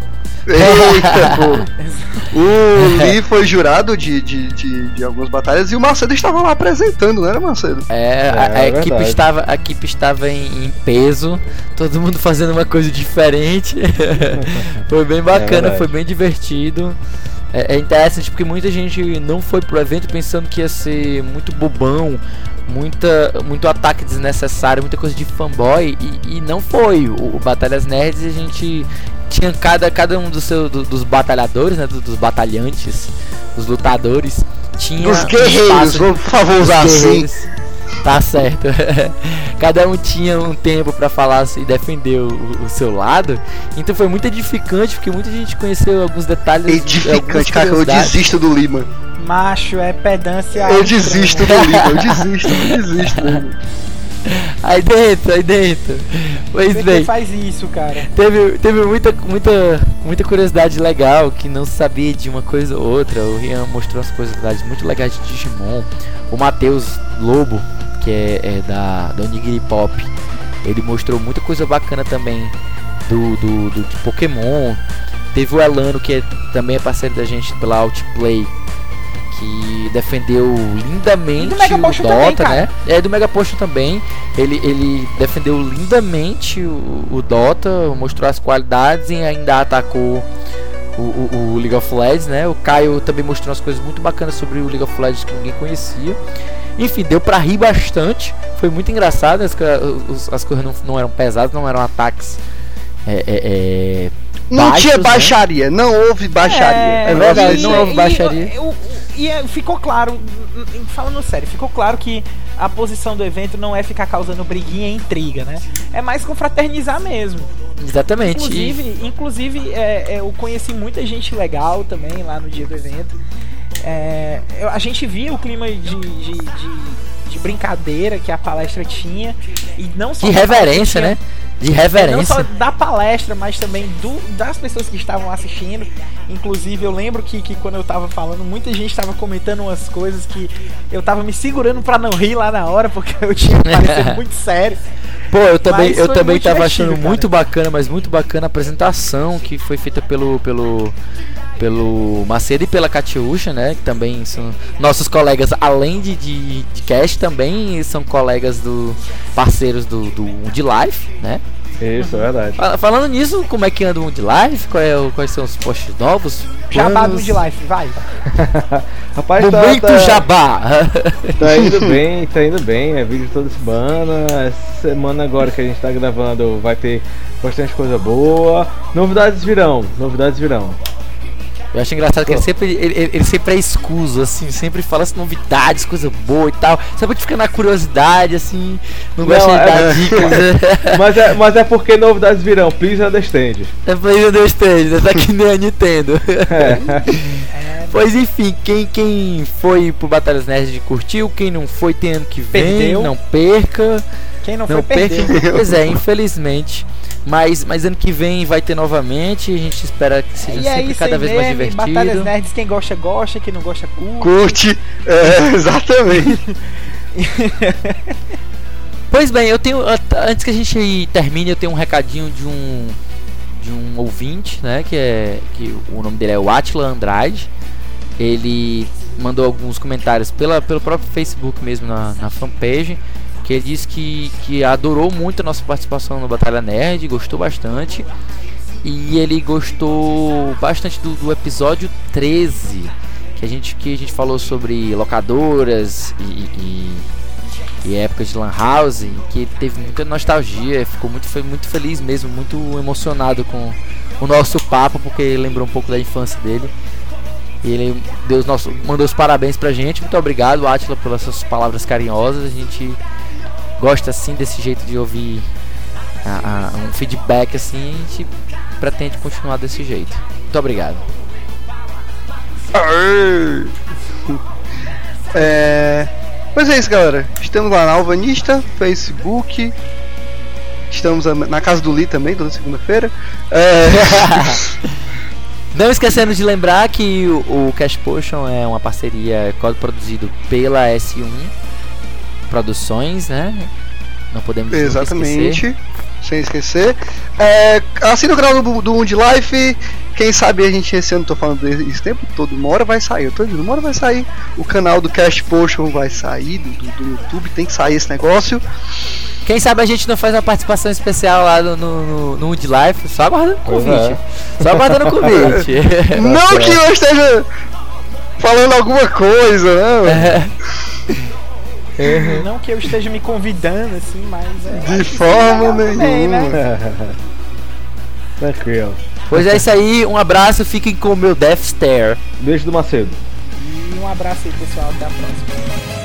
Eita, pô! O Lee foi jurado de, de, de, de algumas batalhas e o Macedo estava lá apresentando, não era, Macedo?
É, a, a
É
equipe
verdade.
estava, a equipe estava em, em peso, todo mundo fazendo uma coisa diferente. foi bem bacana,
verdade.
foi bem divertido. É, é interessante porque muita gente não foi pro evento pensando que ia ser muito bobão, muita, muito ataque desnecessário, muita coisa de fanboy e, e não foi. O, o Batalhas Nerds a gente tinha cada, cada um dos, seu, do- dos batalhadores, né, do- dos batalhantes, dos lutadores, tinha
Dos
um
guerreiros,
espaço-
vamos, por favor, usar assim.
Tá certo. Cada um tinha um tempo pra falar e defender o, o seu lado. Então foi muito edificante, porque muita gente conheceu alguns detalhes.
Edificante, cara, eu desisto do Lima.
Macho, é pedância.
Eu desisto do Lima, eu desisto, eu desisto. Lima.
Aí dentro, aí dentro. Pois
que
bem,
faz isso, cara?
teve, teve muita, muita, muita curiosidade legal que não se sabia de uma coisa ou outra. O Rian mostrou umas curiosidades muito legais de Digimon. O Matheus Lobo, que é, é da, da Onigiri Pop, ele mostrou muita coisa bacana também do, do, do de Pokémon. Teve o Elano, que é, também é parceiro da gente pela Outplay, que defendeu lindamente
do
o Dota,
também,
né? É do Mega Potion também. Ele, ele defendeu lindamente o, o Dota, mostrou as qualidades e ainda atacou o, o- o League of Legends, né? O Caio também mostrou umas coisas muito bacanas sobre o League of Legends que ninguém conhecia. Enfim, deu pra rir bastante. Foi muito engraçado. As, os- as coisas não, não eram pesadas, não eram ataques. É, é, é,
Não
baixos,
tinha
né?
baixaria, não houve baixaria.
É verdade,
e-
não houve baixaria.
E, e é, ficou claro, falando sério, ficou claro que a posição do evento não é ficar causando briguinha e intriga, né? É mais confraternizar mesmo.
Exatamente. E-
Inclusive, inclusive é, é, eu conheci muita gente legal também lá no dia do evento. É, a gente via o clima de, de, de- de brincadeira que a palestra tinha. E não só
de reverência, né? De
não só
reverência.
da palestra, mas também do, das pessoas que estavam assistindo. Inclusive, eu lembro que, que quando eu tava falando, muita gente tava comentando umas coisas que eu tava me segurando pra não rir lá na hora, porque eu tinha parecido muito sério.
Pô, eu também,
Mas
eu também tava achando
cara.
muito bacana, mas muito bacana a apresentação que foi feita pelo pelo pelo Macedo e pela Catiúcha, né? Que também são nossos colegas, além de, de, de cast, também são colegas do parceiros do, do de Life, né?
Isso, é verdade.
Fala- Falando nisso, como é que anda o de Life? Qual é quais são os posts novos?
Jabá do de life, vai.
Rapaz, tá, tá,
Jabá!
tá indo bem, tá indo bem. É vídeo toda semana. Essa semana agora que a gente tá gravando vai ter bastante coisa boa. Novidades virão, novidades virão.
Eu acho engraçado que ele sempre, ele, ele- ele sempre é escuso, assim, sempre fala as novidades, coisa boa e tal. Só pra gente ficar na curiosidade, assim, não gosta
Não,
de
é-
dar dicas. né?
Mas é, mas é porque novidades virão. Please understand.
É Stage, né? Tá que nem a Nintendo.
É.
Pois enfim, quem, quem foi pro Batalhas Nerds curtiu, quem não foi tem ano que vem,
Perdeu.
não perca.
Quem não,
Não
foi, perdeu.
perca. Pois é, infelizmente. Mas, mas ano que vem vai ter novamente. A gente espera que seja
E é
sempre
isso
cada vez mais
mesmo, Batalhas
divertido.
Nerds, quem gosta, gosta, quem não gosta, curte.
Curte. É, exatamente.
Pois bem, eu tenho. an- Antes que a gente termine, eu tenho um recadinho de um. De um ouvinte, né? Que é. Que o nome dele é o Atila Andrade. Ele mandou alguns comentários pela, pelo próprio Facebook mesmo na, na fanpage. Que ele disse que, que adorou muito a nossa participação no Batalha Nerd, gostou bastante. E ele gostou bastante do, do episódio 13. Que a gente, que a gente falou sobre locadoras e- e, e época de Lan House, que teve muita nostalgia, ficou muito, foi muito feliz mesmo, muito emocionado com o nosso papo, porque lembrou um pouco da infância dele. E ele deu os nossos, mandou os parabéns pra gente. Muito obrigado, Atila, pelas suas palavras carinhosas. A gente gosta assim desse jeito de ouvir a- a- um feedback assim. A gente pretende continuar desse jeito. Muito obrigado.
É, Pois é isso, galera. Estamos lá na Alvanista, Facebook. Estamos na casa do Lee também, toda segunda-feira. É,
Não esquecendo de lembrar que o, o Cash Potion é uma parceria co- produzido pela S1 Produções, né? Não podemos nunca esquecer.
Exatamente. Sem esquecer. É, assina o canal do, do Life. Quem sabe a gente esse ano tô falando esse tempo todo, uma hora vai sair. Eu tô dizendo, uma hora vai sair. O canal do Cash Potion vai sair do, do- do YouTube, tem que sair esse negócio.
Quem sabe a gente não faz uma participação especial lá no, no, no, Wood Life, só aguardando o convite.
é.
Só aguardando o convite.
Não que eu esteja falando alguma coisa, né?
Não que eu esteja me convidando, assim, mas é.
De forma
também,
nenhuma.
né?
Tranquilo.
pois é isso aí, um abraço, fiquem com o meu Death Stare.
Beijo do Macedo.
E um abraço aí, pessoal. Até a próxima.